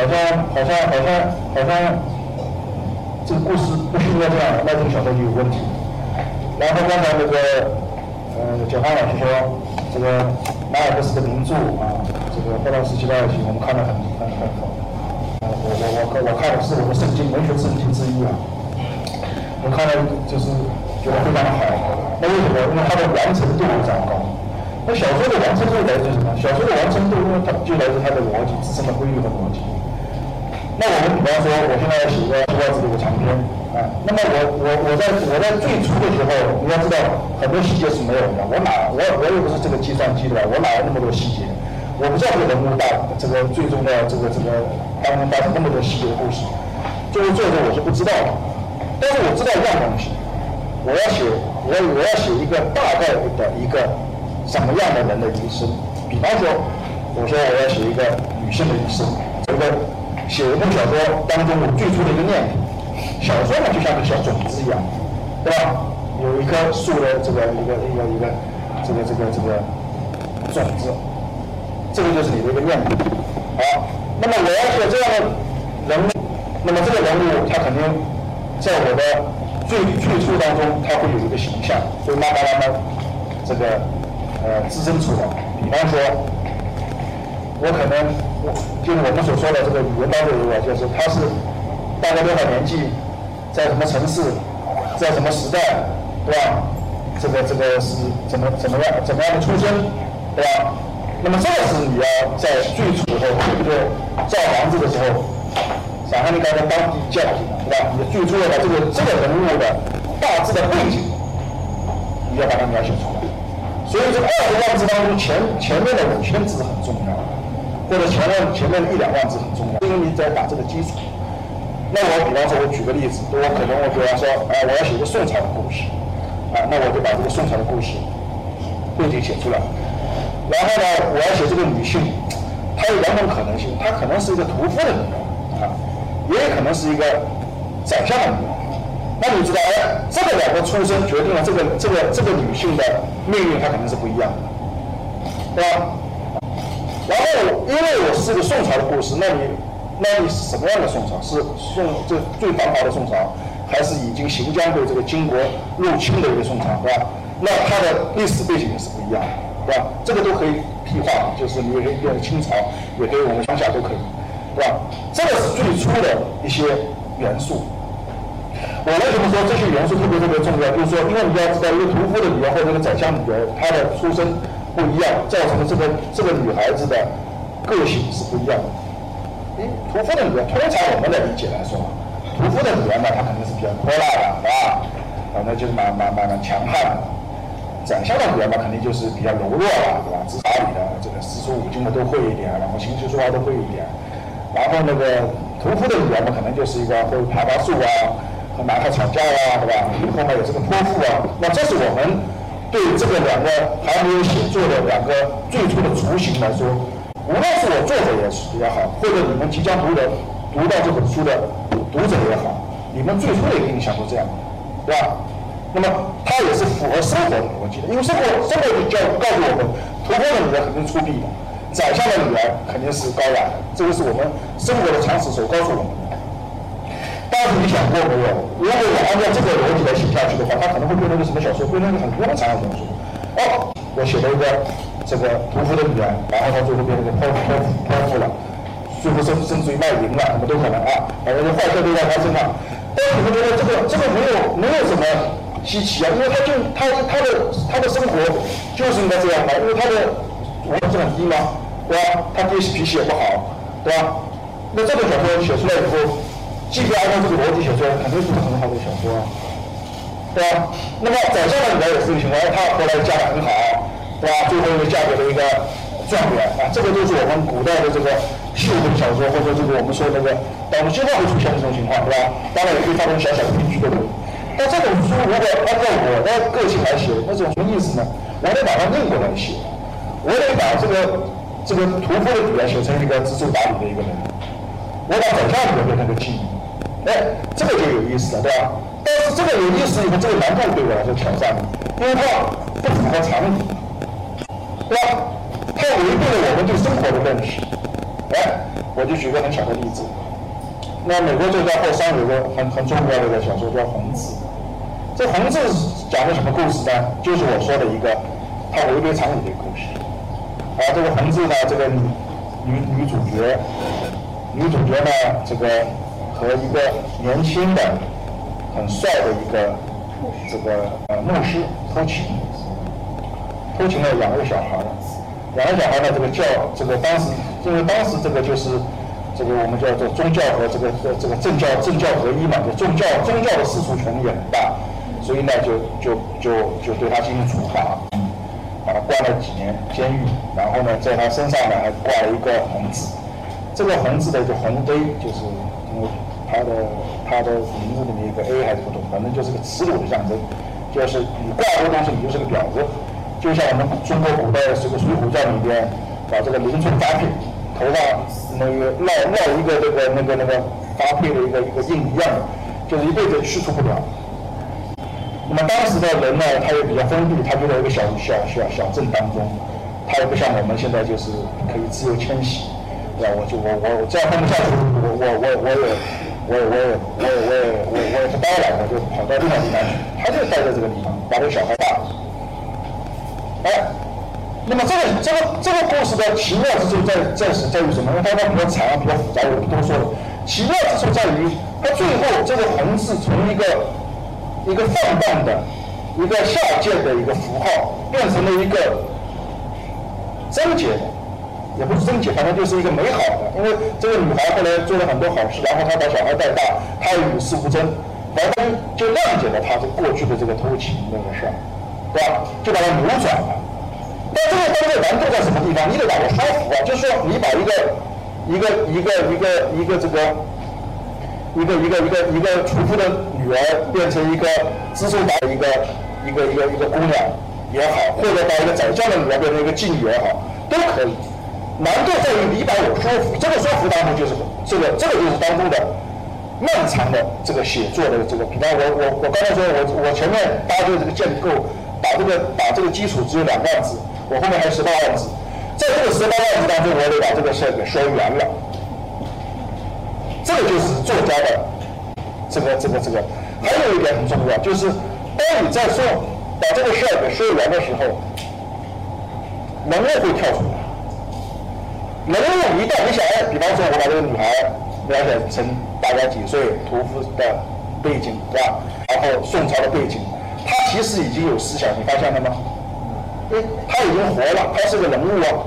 好像好像好像好像这个故事不应该这样，那这个小说就有问题。然后刚才那个呃，蒋芳老师说，这个马尔克斯的名著啊，这个《霍乱时期的爱情》，我们看得很很很好。我我我我看的是我们圣经文学圣经之一啊，我看了就是觉得非常的好。那为什么？因为它的完成度非常高。那小说的完成度来自什么？小说的完成度，因为它就来自它的逻辑自身的规律和逻辑。那我们比方说，我现在要写一个十万字的一个长篇啊，那么我我我在我在最初的时候，你要知道很多细节是没有的。我哪我我又不是这个计算机的，我哪有那么多细节？我不知道这个人物大这个最终的这个这个当中发生那么多细节的故事，作为作者我是不知道的，但是我知道一样东西，我要写我我要写一个大概的一个什么样的人的一生，比方说我说我要写一个女性的一生，这个写一部小说当中我最初的一个念头，小说呢就像个小种子一样，对吧？有一棵树的这个一个一个一个这个这个这个种子。这个就是你的一个念头，好，那么我要写这样的人物，那么这个人物他肯定在我的最最初当中，他会有一个形象，会慢慢慢慢这个呃滋生出来。比方说，我可能我就我们所说的这个语文当中有个，就是他是大概多少年纪，在什么城市，在什么时代，对吧？这个这个是怎么怎么样怎么样的出身，对吧？那么这个是你要在最初的时候，就造房子的时候，想象你刚才当地教训，对吧？你最初要把这个这个人物的大致的背景，你要把它描写出来。所以这二十万字当中，前前面的五千字很重要，或者前面前面一两万字很重要，因为你在打这个基础。那我比方说，我举个例子，我可能我比方说，哎，我要写一个宋朝的故事，啊，那我就把这个宋朝的故事背景写出来。然后呢，我要写这个女性，她有两种可能性，她可能是一个屠夫的女人啊，也有可能是一个宰相的女人。那你知道，哎，这个两个出身决定了这个这个这个女性的命运，她肯定是不一样的，对吧？然后，因为我是个宋朝的故事，那你那你是什么样的宋朝？是宋这最繁华的宋朝，还是已经行将被这个金国入侵的一个宋朝，对吧？那它的历史背景是不一样的。对吧？这个都可以替换，就是你可以变成清朝，也可以我们乡下都可以，对吧？这个是最初的一些元素。我为什么说这些元素特别特别重要？就是说，因为你要知道，一个屠夫的女儿或者一个宰相女儿，她的出身不一样，造成了这个这个女孩子的个性是不一样的。哎，屠夫的女儿，通常我们的理解来说，屠夫的女儿呢，她肯定是比较泼辣的，是吧？啊，那就是蛮蛮蛮蛮强悍的。宰相的女儿嘛，肯定就是比较柔弱了，对吧？知法理的，这个四书五经的都会一点，然后琴棋书画都会一点。然后那个屠夫的女儿嘛，可能就是一个会爬爬树啊，和男孩吵架呀，对吧？以后嘛有这个泼妇啊，那这是我们。对这个两个还没有写作的两个最初的雏形来说，无论是我作者也是也好，或者你们即将读的读到这本书的读者也好，你们最初的一个印象是这样，对吧？那么它也是符合生活的逻辑的，因为生活生活就教告诉我们，突破的女儿肯定出殡的，宰相的女儿肯定是高雅的，这个是我们生活的常识所告诉我们的。但是你想过没有？如果我按照这个逻辑来写下去的话，它可能会变成一个什么小说？变成一个很庸常的小说。哦，我写了一个这个屠夫的女儿，然后她最后变成一个泼妇、泼妇、泼妇了，最后甚甚至于卖淫了，什么都可能啊，反正就坏事都在发生了。但是你们觉得这个这个没有没有什么稀奇啊？因为他就他他的他的生活就是应该这样的，因为他的文化很低嘛，对吧？他爹脾气也不好，对吧？那这个小说写出来以后。既然按照这个逻辑写出来，肯定是个很好的小说啊，对吧？那么宰相的女儿也是个情况，她后来嫁得很好，对吧？最后又嫁给了一个状元啊，这个就是我们古代的这个秀文小说，或者这个我们说那个，我们经常会出现这种情况，对吧？当然也可以发生小小的悲剧的。但这种书如果按照我的个性来写，那种什么意思呢？我得把它拧过来写，我得把这个这个屠夫的女儿写成一个知书达理的一个人，我把宰相的女儿变成个妓女。哎，这个就有意思了，对吧？但是这个有意思以后，这个难度对我来说挑战，因为它不符合常理，对吧？它违背了我们对生活的认识。哎，我就举个很小的例子，那美国作家霍桑有个很很重要的一个小说叫《红字》，这《红字》讲的什么故事呢？就是我说的一个它违背常理的故事。啊，这个《红字》呢，这个女女女主角，女主角呢，这个。和一个年轻的、很帅的一个这个呃牧师偷情，偷情了两个小孩两个小孩呢这个教这个当时因为当时这个就是这个我们叫做宗教和这个这个政教政教合一嘛，就宗教宗教的世俗权力很大，所以呢就就就就对他进行处罚，把他关了几年监狱，然后呢在他身上呢还挂了一个红字，这个红字的就红碑就是。它的它的名字里面一个 A 还是不懂，反正就是个耻辱的象征，就是你挂这个东西，你就是个婊子。就像我们中国古代的这个《水浒传》里边，把这个林冲发配，头上那个烙烙一个这个那个那个发配的一个一个印一样的，就是一辈子去除不了。那么当时的人呢，他也比较封闭，他就在一个小小小小镇当中，他也不像我们现在就是可以自由迁徙，对吧？我就我我我这样混不下去，我我我我也。我也我我我我我也不待了，我就跑到另外地方去。他就待在这个地方，把这个小孩大。哎，那么这个这个这个故事的奇妙之处在在是在于什么？因为它比较长，比较复杂，我不多说了。奇妙之处在于，它最后这个红字从一个一个放荡的、一个下贱的一个符号，变成了一个贞洁的。也不是贞洁，反正就是一个美好的。因为这个女孩后来做了很多好事，然后她把小孩带大，她也与世无争，然后就谅解了她这过去的这个偷情那个事儿，对吧？就把它扭转了。但这个当中难度在什么地方？你得把它说服啊，就是说你把一个一个一个一个一个这个一个一个一个一个屠夫的女儿变成一个知书达理一个一个一个一个姑娘也好，或者把一个宰相的女儿变成一个妓女也好，都可以。难度在于你把我说服，这个说服当中就是这个，这个就是当中的漫长的这个写作的这个。比方我我我刚才说，我我前面搭建这个建构，把这个把这个基础只有两万字，我后面还有十八万字，在这个十八万字当中，我得把这个事儿给说圆了。这个就是作家的这个这个这个。还有一点很重要，就是当你在说把这个事儿给说圆的时候，人物会跳出来。人物一旦你想，比方说我把这个女孩描写成大概几岁，屠夫的背景，对吧？然后宋朝的背景，她其实已经有思想，你发现了吗？对哎，他已经活了，他是个人物啊，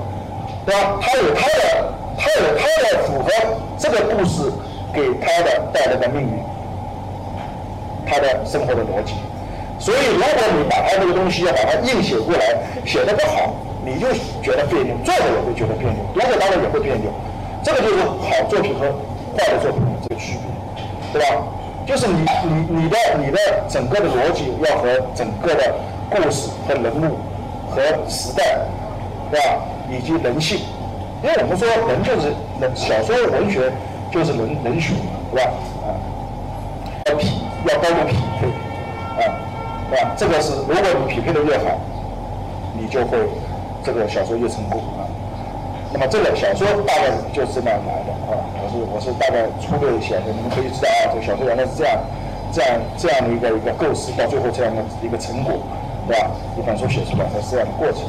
对吧？他有他的，他有他的符合这个故事给他的带来的命运，他的生活的逻辑。所以，如果你把他这个东西要把它硬写过来，写的不好，你就觉得别扭，作者也会觉得别扭，读者当然也会别扭。这个就是好作品和坏的作品的这个区别，对吧？就是你你你的你的整个的逻辑要和整个的故事和人物和时代，对吧？以及人性，因为我们说人就是人，小说文学就是人人学，对吧？啊，要匹要高度匹配，啊。对吧？这个是，如果你匹配的越好，你就会这个小说越成功啊。那么这个小说大概就是这么来的啊。我是我是大概粗略写的，你们可以知道啊，这个小说原来是这样这样这样的一个一个构思，到最后这样的一个成果，对吧？一本书写出来才是这样的过程。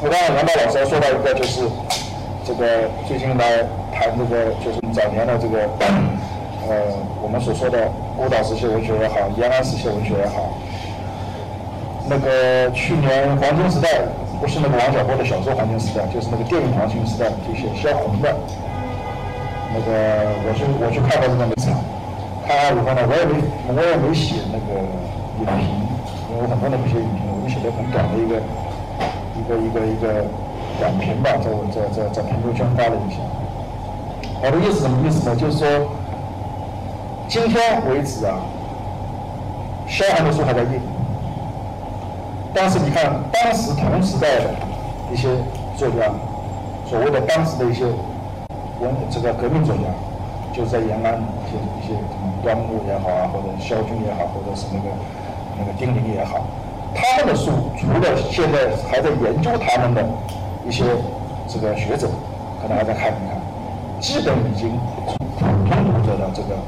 我刚才杨导老师还说到一个，就是这个最近来谈这个，就是早年的这个。呃，我们所说的孤岛时期文学也好，延安时期文学也好，那个去年黄金时代不是那个王小波的小说黄金时代，就是那个电影黄金时代，就写萧红的，那个我去我去看过这个场，看完以后呢，我也没我也没写那个影评，因为我很多年不写影评，我就写的很短的一个一个一个一个短评吧，在在在在朋友圈发了一下。我的意思什么意思呢？就是说。今天为止啊，萧寒的书还在印，但是你看当时同时代的一些作家，所谓的当时的一些文这个革命作家，就是在延安一些一些端木也好啊，或者萧军也好，或者是那个那个丁玲也好，他们的书除了现在还在研究他们的一些这个学者可能还在看一看，基本已经普通读者的这个。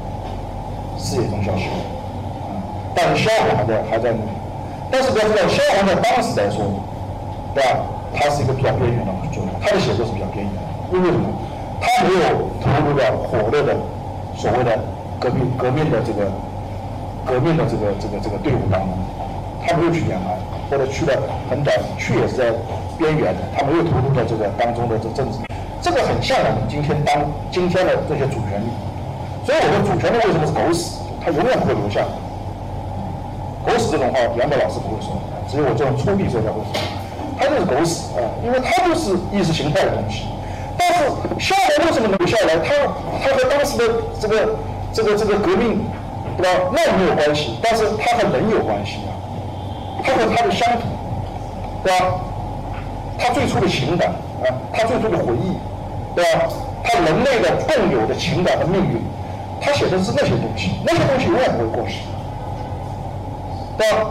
视野中消失了，啊，但是萧红还在还在那里。但是要知道，萧红在当时来说，对吧？他是一个比较边缘的作家，他的写作是比较边缘的。因为什么？他没有投入到火热的所谓的革命革命的这个革命的这个这个这个队伍当中，他没有去延安，或者去了很短，去也是在边缘的，他没有投入到这个当中的这政治。这个很像我们今天当今天的这些主旋律。所以我们主权的为什么是狗屎？它永远不会留下。狗屎这种话，杨德老师不会说，只有我这种粗鄙作家会说。他就是狗屎啊，因为他就是意识形态的东西。但是萧红为什么能留下来？他他和当时的这个这个这个革命，对吧？那没有关系，但是他和人有关系啊。他和他的乡土，对吧？他最初的情感啊，他最初的回忆，对吧？他人类的共有的情感和命运。他写的是那些东西，那些东西永远不会过时，对吧？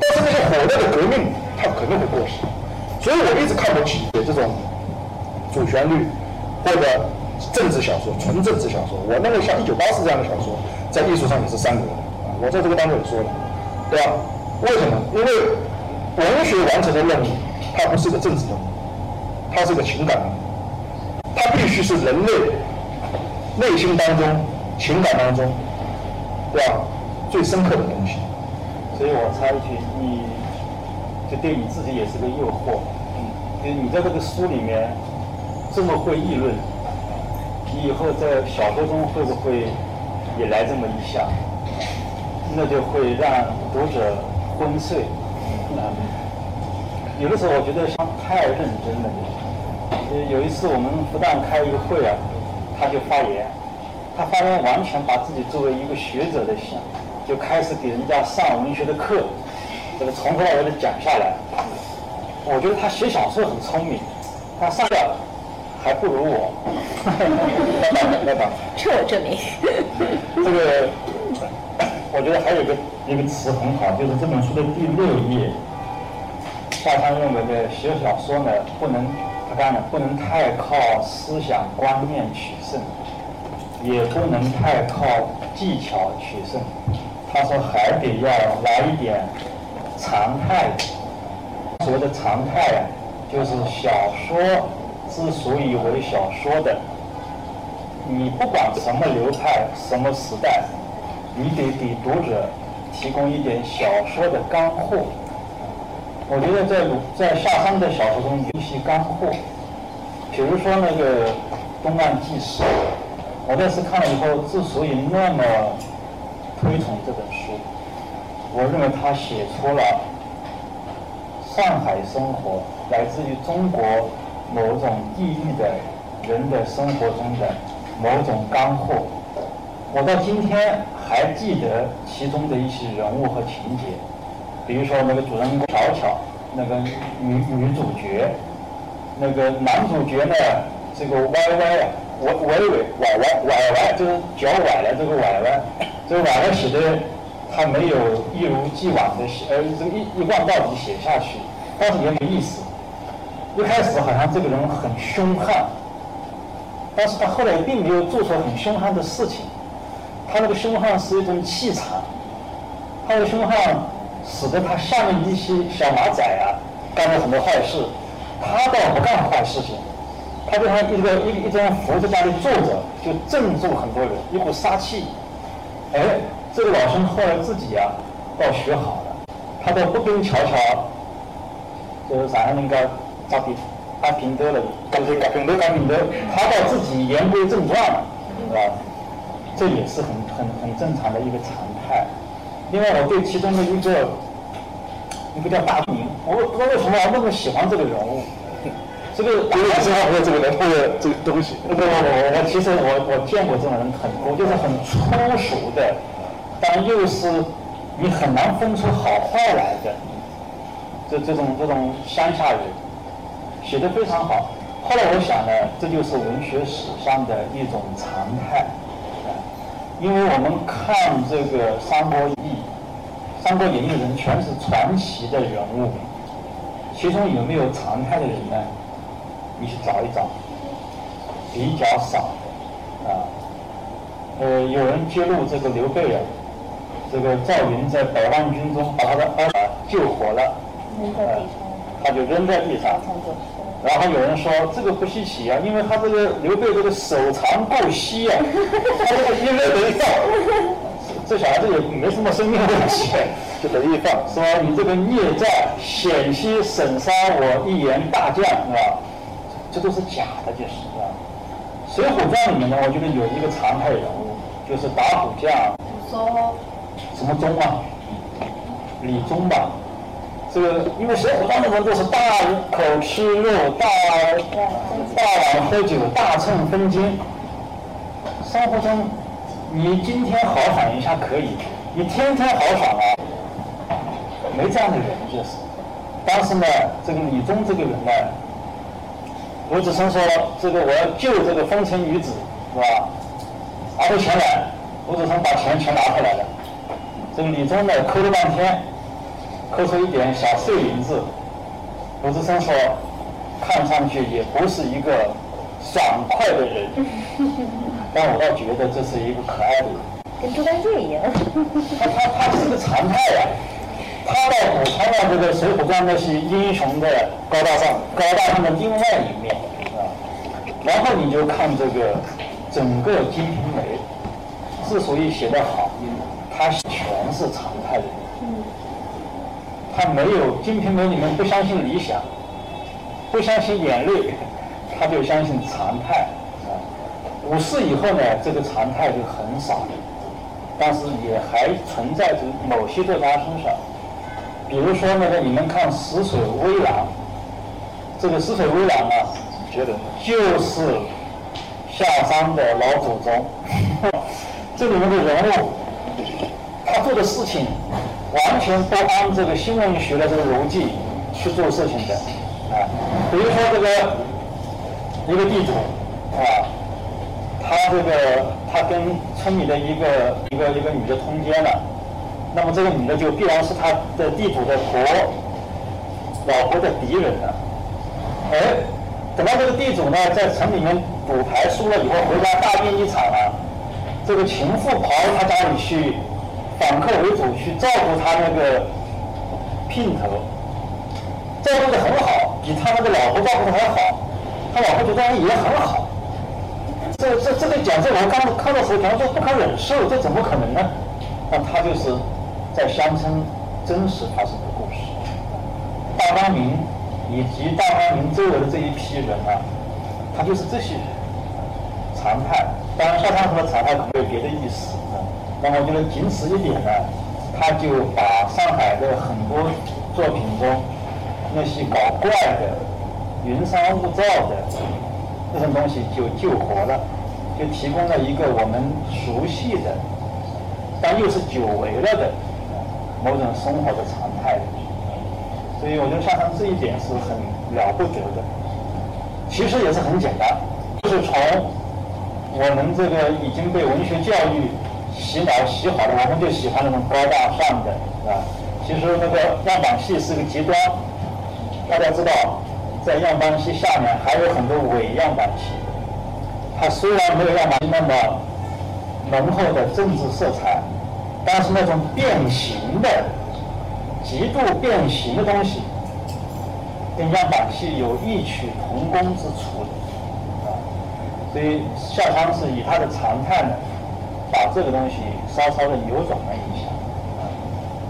但是那些火热的革命，它肯定会过时。所以我一直看不起写这种主旋律或者政治小说、纯政治小说。我认为像《一九八四》这样的小说，在艺术上也是三流的。我在这个当中也说了，对吧？为什么？因为文学完成的任务，它不是个政治任务，它是个情感任务，它必须是人类内心当中。情感当中，对吧？最深刻的东西。所以我插一句，你就对你自己也是个诱惑。嗯，就你在这个书里面这么会议论，你以后在小说中会不会也来这么一下？那就会让读者昏睡。嗯，有的时候我觉得像太认真了。有一次我们复旦开一个会啊，他就发言。他发言完全把自己作为一个学者的想，就开始给人家上文学的课，这个从头到尾的讲下来。我觉得他写小说很聪明，他上的还不如我。来吧，这我证明。这个，我觉得还有个一个词很好，就是这本书的第六页，夏商认为的写小说呢，不能，他干了，不能太靠思想观念取胜。也不能太靠技巧取胜，他说还得要来一点常态。所谓的常态啊，就是小说之所以为小说的，你不管什么流派、什么时代，你得给读者提供一点小说的干货。我觉得在在夏山的小说中有一些干货，比如说那个《东岸纪事》，我那次看了以后，之所以那么推崇这本书，我认为他写出了上海生活来自于中国某种地域的人的生活中的某种干货。我到今天还记得其中的一些人物和情节，比如说那个主人公巧巧，那个女女主角，那个男主角呢，这个歪歪啊，歪歪歪歪歪歪歪，就是脚崴了，这个崴了，这个崴了写的他没有一如既往的写，呃，这个一一贯到底写下去，但是也没意思。一开始好像这个人很凶悍，但是他后来并没有做出很凶悍的事情。他那个凶悍是一种气场，他的凶悍使得他下面一些小马仔啊干了很多坏事，他倒不干坏事情，他就像一个一一张佛在家里坐着，就镇住很多人，一股杀气。哎，这个老兄后来自己啊倒学好了，他倒不跟乔乔，就是啥那个扎平扎平德了，干脆干平德干平德，他倒自己言归正传了，是吧？这也是很很很正常的一个常态。另外，我对其中的一个一个叫大明，我不知道为什么那么喜欢这个人物。这个因为你身上没有这个人物的这个东西。不不，我我其实我我见过这种人很多，就是很粗俗的，但又是你很难分出好坏来的。这这种这种乡下人写的非常好。后来我想呢，这就是文学史上的一种常态。因为我们看这个《三国演义》，《三国演义》人全是传奇的人物，其中有没有常态的人呢？你去找一找，比较少的啊。呃，有人揭露这个刘备啊，这个赵云在百万军中把他的儿子救活了，呃，他就扔在地上。然后有人说这个不稀奇啊，因为他这个刘备这个手长够细啊，他这个一扔一放，这小孩子也没什么生命危险，就等于放，说你这个孽债险些损伤我一员大将，是吧？这都是假的，就是啊。水浒传里面呢，我觉得有一个常态人物，就是打虎将，什么忠啊？李忠吧。这个，因为水浒传的人都是大口吃肉、大大碗喝酒、大秤分金。生活中，你今天豪爽一下可以，你天天豪爽啊，没这样的人就是。但是呢，这个李忠这个人呢，吴子升说这个我要救这个风尘女子，是吧？拿出钱来，吴子升把钱全拿出来了。这个李忠呢，抠了半天。抠出一点小碎银子，鲁智深说：“看上去也不是一个爽快的人，但我倒觉得这是一个可爱的人。”跟猪八戒一样。他他他是个常态呀，他倒补充了这个《水浒传》那些英雄的高大上、高大上的另外一面啊。然后你就看这个整个《金瓶梅》，之所以写得好，它全是常态的。他没有《金瓶梅》里面不相信理想，不相信眼泪，他就相信常态啊。五四以后呢，这个常态就很少了，但是也还存在着某些作家身上。比如说那个你们看《死水微澜》，这个《死水微澜》啊，觉得就是下山的老祖宗，这里面的人物，他做的事情。完全不按这个新闻学的这个逻辑去做事情的，啊，比如说这个一个地主，啊，他这个他跟村里的一个一个一个女的通奸了，那么这个女的就必然是他的地主的婆老婆的敌人了，哎，等到这个地主呢在城里面赌牌输了以后回家大病一场了，这个情妇跑到他家里去。反客为主去照顾他那个姘头，照顾的很好，比他那个老婆照顾的还好，他老婆觉得也很好。这这这个讲这我刚看到时候，讲说不可忍受，这怎么可能呢？那他就是在乡村真实发生的故事。大光明以及大光明周围的这一批人啊，他就是这些人常态。当然，夏昌和的常态可能有别的意思。那我觉得仅此一点呢，他就把上海的很多作品中那些搞怪的、云山雾罩的这种东西就救活了，就提供了一个我们熟悉的，但又是久违了的某种生活的常态。所以我觉得夏昌这一点是很了不得的。其实也是很简单，就是从我们这个已经被文学教育洗脑洗好了，我们就喜欢那种高大上的，是吧？其实那个样板戏是个极端，大家知道，在样板戏下面还有很多伪样板戏，它虽然没有样板戏那么浓厚的政治色彩，但是那种变形的。极度变形的东西，跟样板戏有异曲同工之处的，啊，所以夏昌是以他的常态呢，把这个东西稍稍的扭转了一下，啊，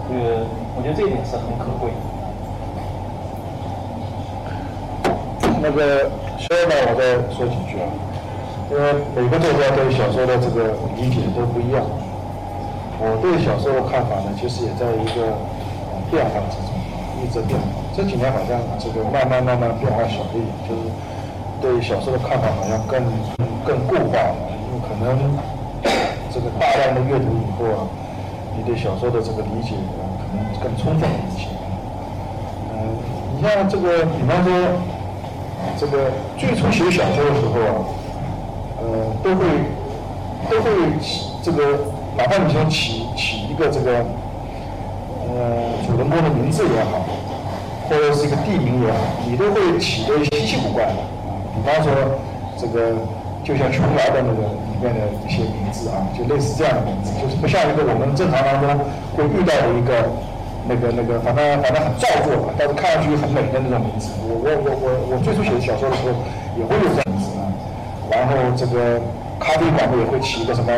这个我觉得这一点是很可贵的。那个，下面我再说几句啊，因为每个作家对小说的这个理解都不一样，我对小说的看法呢，其实也在一个。变化之中，一直变化。这几年好像这个慢慢慢慢变化小了一点，就是对小说的看法好像更更固化了。因为可能这个大量的阅读以后啊，你对小说的这个理解可能更充分一些。嗯，你像这个，比方说这个最初写小说的时候啊，呃，都会都会这个，哪怕你想起起一个这个。呃，主人公的名字也好，或者是一个地名也好，你都会起的稀奇古怪的。比方说，这个就像琼瑶的那个里面的一些名字啊，就类似这样的名字，就是不像一个我们正常当中会遇到的一个那个那个，反正反正很造作，但是看上去很美的那种名字。我我我我我最初写小说的时候也会有这样名字啊。然后这个咖啡馆也会起一个什么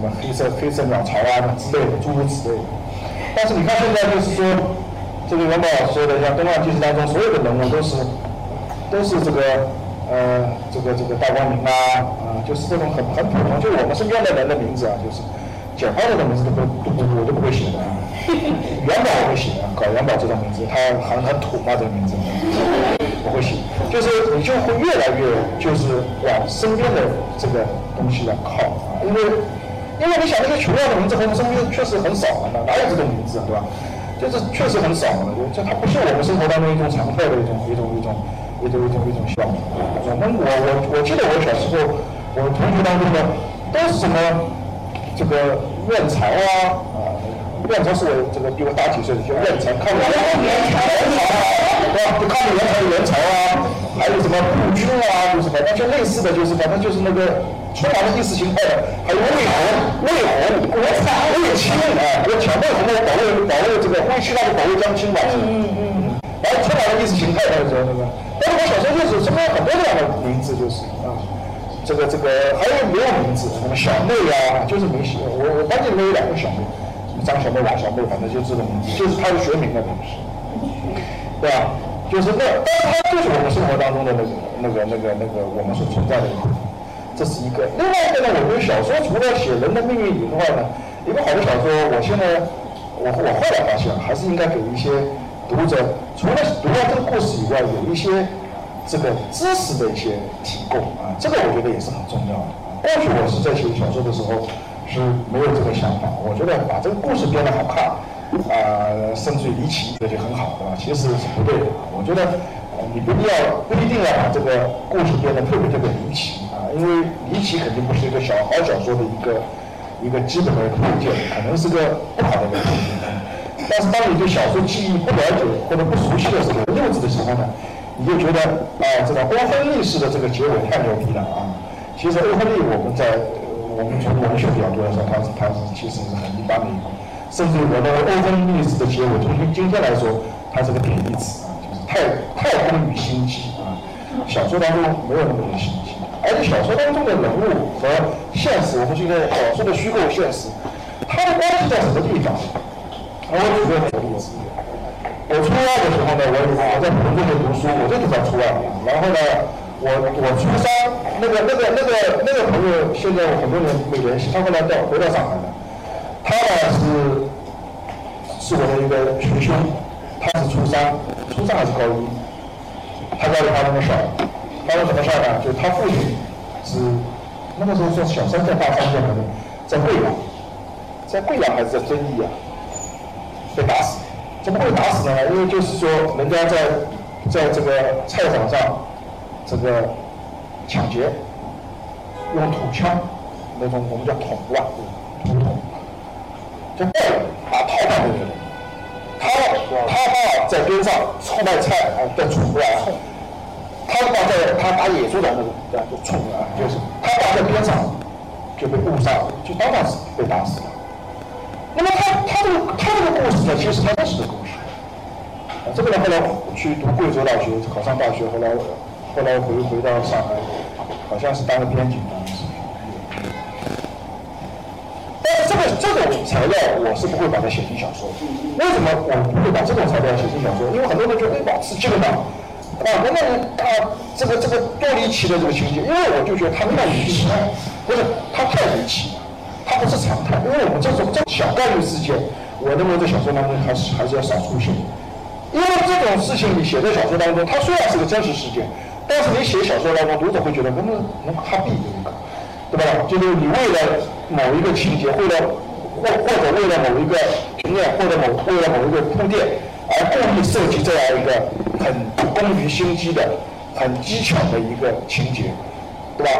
什么黑色黑色鸟巢啊之类的，诸如此类的。但是你看现在就是说，这个元宝说的，像《东方记事》当中所有的人物都是，都是这个，呃，这个这个大光明啊，啊，就是这种很很普通，就我们身边的人的名字啊，就是简化的名字都不都不我都不会写的啊。元宝我会写啊，搞元宝这种名字，他很很土嘛这个名字，我会写。就是你就会越来越就是往身边的这个东西来靠啊，因为。因为你想那些穷人的名字，我们身边确实很少了，哪有这种名字，对吧？就是确实很少了，就它不是我们生活当中一种常态的一种一种一种一种一种一种项目。我们我我我记得我小时候，我同学当中的都是什么这个院巢啊啊，院巢是我这个比我大几岁的叫院巢，抗美援朝啊。对吧？就抗美援朝的元朝啊，还有什么步军啊，就是反正就类似的就是反正就是那个充满了意识形态的，还有卫红、卫红、国产、卫青啊，我强调什么？我保卫保卫这个卫青，那就保卫江青嘛。嗯嗯嗯。然后充满了意识形态的时候，那个？但是我小时候就是身边很多这样的名字，就是啊，这个这个还有没有名字？什么小妹啊，就是明星。我我班级里面有两个小妹，什么张小妹、王小妹，反正就这种名字，就是她的学名的东西。对吧？就是那，但是它就是我们生活当中的那个、那个、那个、那个我们所存在的一部分，这是一个。另外一个呢，我觉得小说除了写人的命运以外呢，一个好的小说，我现在我我后来发现，还是应该给一些读者，除了读完这个故事以外，有一些这个知识的一些提供啊，这个我觉得也是很重要的。过去我是在写小说的时候是没有这个想法，我觉得把这个故事编得好看。啊，甚至于离奇，这就很好，对吧？其实是不对的。我觉得，你不必要，不一定要把这个故事变得特别特别离奇啊，因为离奇肯定不是一个小好小说的一个一个基本的条件，可能是个不好的一个条件。但是当你对小说记忆不了解或者不熟悉的时候，幼稚的时候呢，你就觉得啊，这个欧亨利式的这个结尾太牛逼了啊！其实欧亨利，我们在我们从文学角度来说，他是他是其实是很一般的一个。甚至我认为欧洲历史的结尾，从今天来说，它是个贬义词啊，就是太太过于心机啊。小说当中没有那么多心机，而且小说当中的人物和现实，我们现在小说的虚构现实，它的关系在什么地方？我举个例子，我初二的时候呢，我我在普通中学读书，我就读到初二。然后呢，我我初三那个那个那个那个朋友，现在我很多年没联系，他后来到回到上海了。他呢是是我的一个学兄，他是初三，初三还是高一？他家里发生的事儿，发生什么事儿呢？就是他父亲是那个时候说小三在大三在哪里？在贵阳，在贵阳还是在遵义啊？被打死，怎么会打死呢？因为就是说，人家在在这个菜场上，这个抢劫，用土枪，那种我们叫捅啊，土桶，就坏人把逃犯那个人，他他爸在边上炒卖菜啊，在冲过来，他爸在他打野猪的那个啊，就冲啊，就是他爸在边上就被误杀，就当场死被打死了。那么他他这个他这个故事呢，其实他真实的故事。啊，这个人后来去读贵州大学，考上大学，后来后来回回到上海，好像是当了编辑。但是这个这种材料我是不会把它写进小说的。为什么我不会把这种材料写进小说？因为很多人觉得哎，保持这个嘛，啊，那么啊，这个这个多离奇的这个情节，因为我就觉得他太离奇，不是他太离奇了。它不是常态，因为我们这种这种小概率事件，我认为在小说当中还是还是要少出现。因为这种事情你写在小说当中，它虽然是个真实事件，但是你写小说当中，读者会觉得我们能能他避这个，对吧？就是你为了某一个情节，为了或或者为了某一个平面，或者某为了某一个铺垫，而故意设计这样一个很工于心机的、很技巧的一个情节，对吧？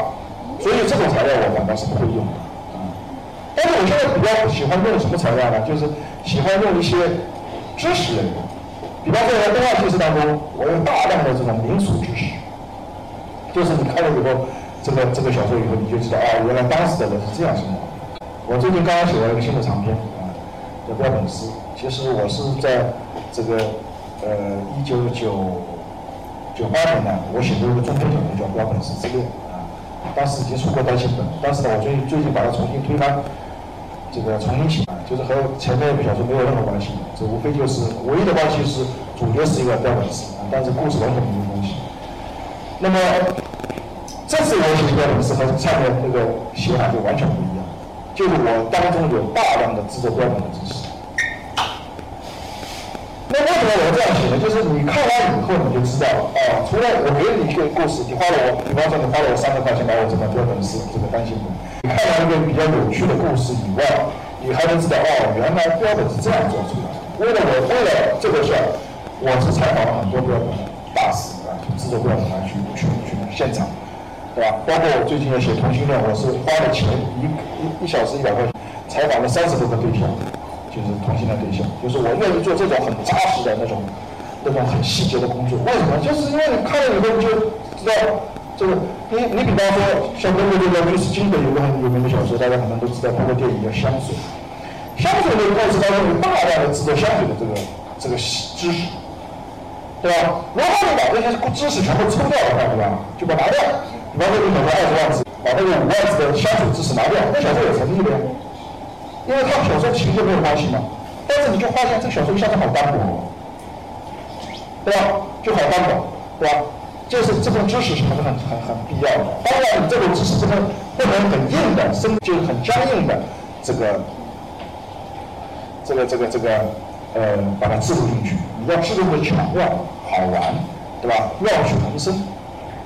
所以这种材料我反倒是不会用的。但是我现在比较喜欢用什么材料呢？就是喜欢用一些知识类的，比方说在动画叙事当中，我用大量的这种民俗知识，就是你看了以后，这个这个小说以后，你就知道啊，原来当时的人是这样生活。我最近刚刚写了一个新的长篇啊，叫《标本师》。其实我是在这个呃一九九九八年呢，我写过一个中篇小说叫《标本师之恋》啊，当时已经出过单行本，但是呢，我最近最近把它重新推翻。这个重新写啊，就是和前面一部小说没有任何关系，这无非就是唯一的关系是主角是一个标本师啊，但是故事完全没有关系。那么这次我写的标本师和上面那个写法就完全不一样，就是我当中有大量的制作标本的知识。那为什么我要这样写呢？就是你看完以后你就知道了啊，除了我给你一个故事，你花了我，比方说你花了我三百块钱买我这本标本师这个单行本。你看完一个比较有趣的故事以外，你还能知道哦，原来标本是这样做出来的。为了我，为了这个事儿，我是采访了很多标本大师啊，去制作标本啊，去去去现场，对吧？包括我最近要写同性恋，我是花了钱一一一小时一百块钱，采访了三十多个对象，就是同性恋对象，就是我愿意做这种很扎实的那种那种很细节的工作。为什么？就是因为你看了以后你就知道。这个，你你比方说，像中国这个就是金本有个很有名的小说，大家可能都知道，包括电影叫《香水》。香水这个故事当中有大量的制作香水的这个这个知识，对吧？如果你把这些知识全部抽掉的话，对吧？就把拿掉，比方说你买个二十万字，把那个五万字的乡土知识拿掉，那小说有诚意的呀。因为他小说情节没有关系嘛。但是你就发现这个小说一下子好单薄，对吧？就好单薄，对吧？就是这种知识是很很很很必要的。当然，你这种知识这个不能很硬的，生就是很僵硬的，这个，这个这个这个，呃，把它植入进去。你要制入的巧妙、好玩，对吧？妙趣横生，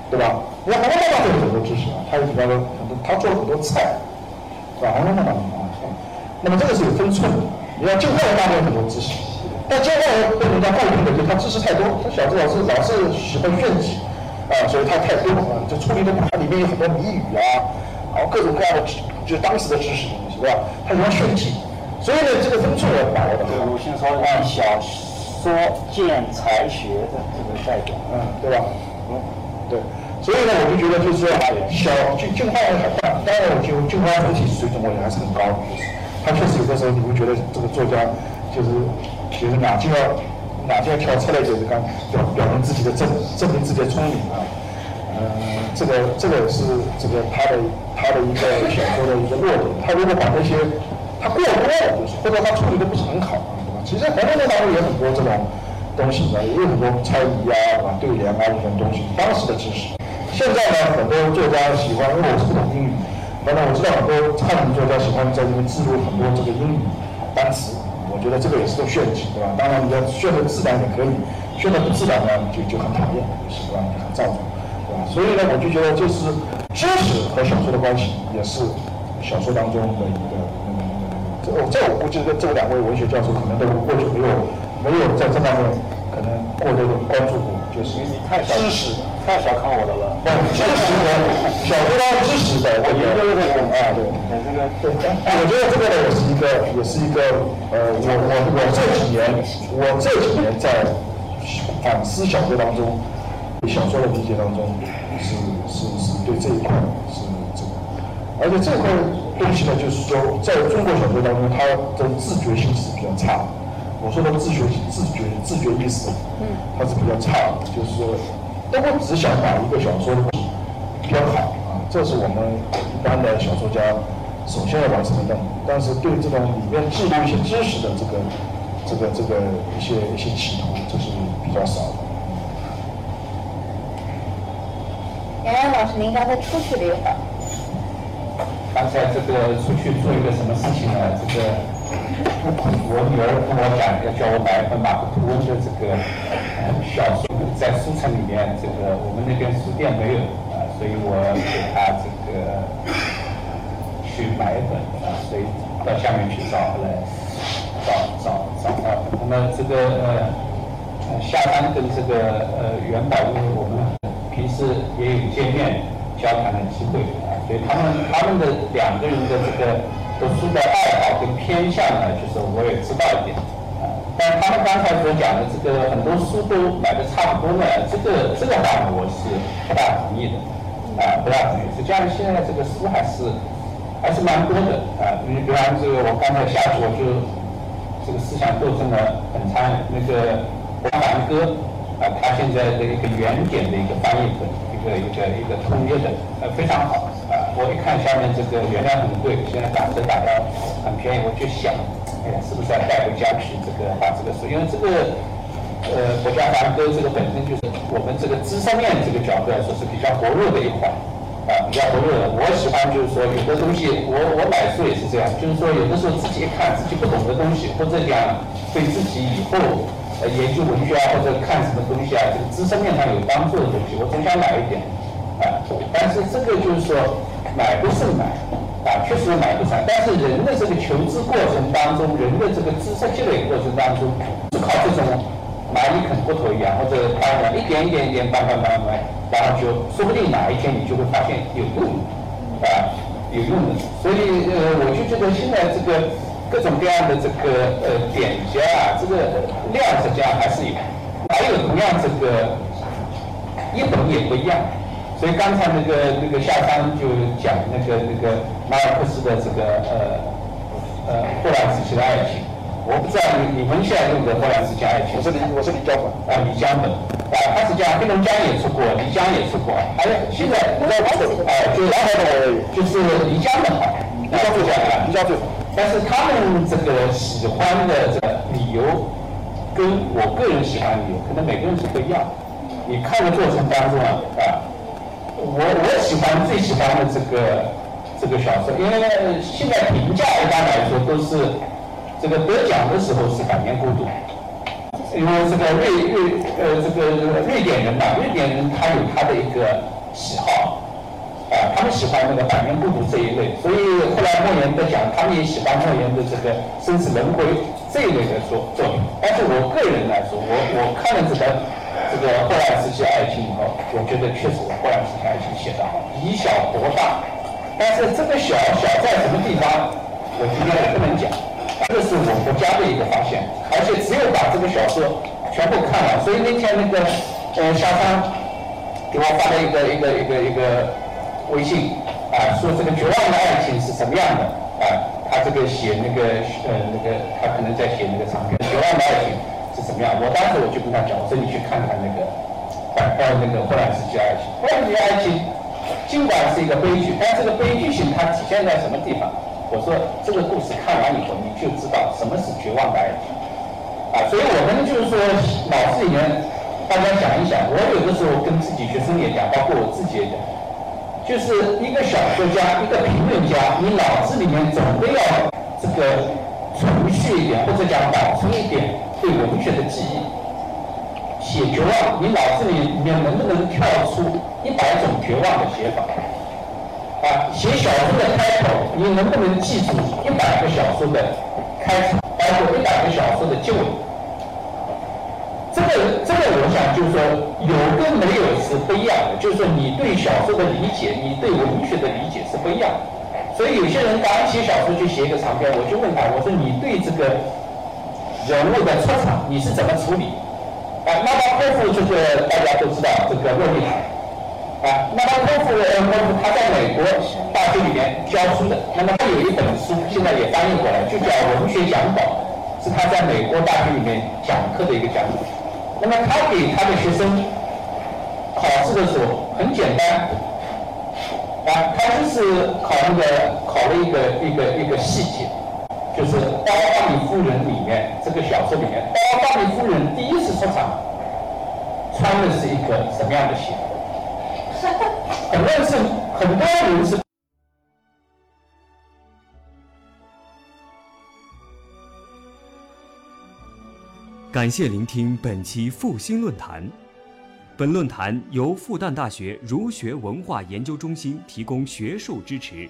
对吧？你看红楼梦当中有很多知识啊，他有比方说很多，他做了很多菜，对吧？红楼梦当中啊，那么这个是有分寸的。你看金花当中有很多知识，但金花人被人家诟病的就是他知识太多，他小子老是老是喜欢炫技。啊，所以他太多了，就处理的它里面有很多谜语啊，然后各种各样的知，就当时的知识东西，对吧？他喜欢炫技，所以呢，这个分寸要把握的。鲁迅说啊，小说见才学的这个代表，嗯，对吧？嗯，对。所以呢，我就觉得就是说，哎小进进化的很快，当然我觉进化整体水准我也还是很高的，就是。他确实有的时候你会觉得这个作家就是就是哪就要。哪天跳出来就是刚表表明自己的证证明自己的聪明啊，嗯，这个这个是这个他的他的一个小说的一个弱点。他如果把那些他过多了，就是或者他处理的不是很好啊，对吧？其实《红楼梦》当中也很多这种东西呢，也有很多猜疑啊，对联啊这种东西，当时的知识。现在呢，很多作家喜欢，因为我是不懂英语，反正我知道很多汉语作家喜欢在里面植入很多这个英语单词，我觉得这个也是个炫技，对吧？当然你要炫的自然也可以，炫的不自然呢，就就很讨厌，是吧？就很造作，对吧？所以呢，我就觉得就是知识和小说的关系，也是小说当中的一个。这我这我估计这这两位文学教授可能都过去没有没有在这方面可能过多的关注过，就是你太知识太小看我的了。不，知识的小说当知识的，我研究这个啊，对，这个对，我觉得这个呢也是一个也是一个呃，我我我这几年我这几年在反思小说当中小说的理解当中是是是对这一块是这个，而且这块。东西呢，就是说，在中国小说当中，它的自觉性是比较差。我说的自觉性、自觉、自觉意识，嗯，它是比较差的。就是说，都会只想把一个小说编好啊，这是我们一般的小说家首先要完成的任务。但是对这种里面记录一些知识的这个、这个、这个一些一些企图，这是比较少的。杨洋老师，您刚才出去了一会儿。刚才这个出去做一个什么事情呢？这个我女儿跟我讲，要叫我买一本马克吐温的这个小说，在书城里面，这个我们那边书店没有啊，所以我给她这个去买一本啊，所以到下面去找，后来找找找到。那么这个呃下单跟这个呃元宝，因为我们平时也有见面交谈的机会啊。所以他们他们的两个人的这个读书的爱好跟偏向呢，就是我也知道一点啊。但他们刚才所讲的这个很多书都买的差不多呢，这个这个话呢，我是不大同意的啊，不大同意。实际上现在这个书还是还是蛮多的啊。你比方这个我刚才下去我就这个思想斗争的很参那个王凡哥啊，他现在的一个原点的一个翻译的，一个一个一个通约的呃非常好。我一看下面这个原料很贵，现在打折打到很便宜，我就想，哎呀，是不是要带回家去这个把这个书？因为这个，呃，国家梵歌这个本身就是我们这个知识面这个角度来说是比较薄弱的一环，啊，比较薄弱的。我喜欢就是说有的东西，我我买书也是这样，就是说有的时候自己一看自己不懂的东西，或者讲对自己以后呃研究文学啊或者看什么东西啊，这个知识面上有帮助的东西，我总想买一点，啊，但是这个就是说。买不胜买，啊，确实买不上。但是？人的这个求知过程当中，人的这个知识积累过程当中，是？靠这种蚂蚁啃骨头一样，或者大家一点一点一点搬搬搬搬，然后就说不定哪一天你就会发现有用，啊，有用的。所以呃，我就觉得现在这个各种各样的这个呃典籍啊，这个量实际上还是？有，还有同样这个一本也不一样。所以刚才那个那个夏商就讲那个那个马尔克斯的这个呃呃霍乱时期的爱情，我不知道你你们现在用的霍乱时期爱情，我是李我是李江本啊李江本啊，他是讲黑龙江也出过，李江也出过，还有现在我我啊就南海的我就是李江的好，李江最好啊，丽江最好，但是他们这个喜欢的这个理由跟我个人喜欢的理由可能每个人是不一样，你看的过程当中啊啊。我我喜欢最喜欢的这个这个小说，因为现在评价一般来说都是这个得奖的时候是《百年孤独》，因为这个瑞瑞呃这个瑞典人嘛，瑞典人他有他的一个喜好，啊，他们喜欢那个《百年孤独》这一类，所以后来莫言得奖，他们也喜欢莫言的这个《生死轮回》这一类的作作品。但是我个人来说，我我看了这个。这个霍乱时期爱情以后，我觉得确实霍乱时期写得好，以小博大。但是这个小小在什么地方，我今天也不能讲，这是我国家的一个发现。而且只有把这个小说全部看完，所以那天那个呃小张给我发了一个一个一个一个微信啊，说这个绝望的爱情是什么样的啊？他这个写那个呃那个他可能在写那个长篇《绝望的爱情》。是什么样？我当时我就跟他讲，我说你去看看那个，呃，那个霍乱时期爱情。霍乱时期爱情尽管是一个悲剧，但这个悲剧性它体现在什么地方？我说这个故事看完以后，你就知道什么是绝望的爱情。啊，所以我们就是说脑子里面大家想一想，我有的时候跟自己学生也讲，包括我自己也讲，就是一个小说家，一个评论家，你脑子里面总归要这个存续一点，或者讲保存一点对文学的记忆。写绝望，你脑子里面能不能跳出一百种绝望的写法？啊，写小说的开头，你能不能记住一百个小说的开场，包括一百个小说的结尾？这个，这个，我想就是说，有跟没有是不一样的。就是说，你对小说的理解，你对文学的理解是不一样的。所以，有些人刚写小说就写一个长篇，我就问他，我说你对这个人物的出场你是怎么处理？啊，那巴托夫这个大家都知道，这个洛丽塔。啊，那么托夫，托夫他在美国大学里面教书的。那么他有一本书，现在也翻译过来，就叫《文学讲稿》，是他在美国大学里面讲课的一个讲稿。那么他给他的学生考试的时候很简单，啊，他就是考那个考了一个一个一个细节，就是《包法利夫人》里面这个小说里面，包法利夫人第一次出场穿的是一个什么样的鞋？很多人是，很多人是。感谢聆听本期复兴论坛。本论坛由复旦大学儒学文化研究中心提供学术支持，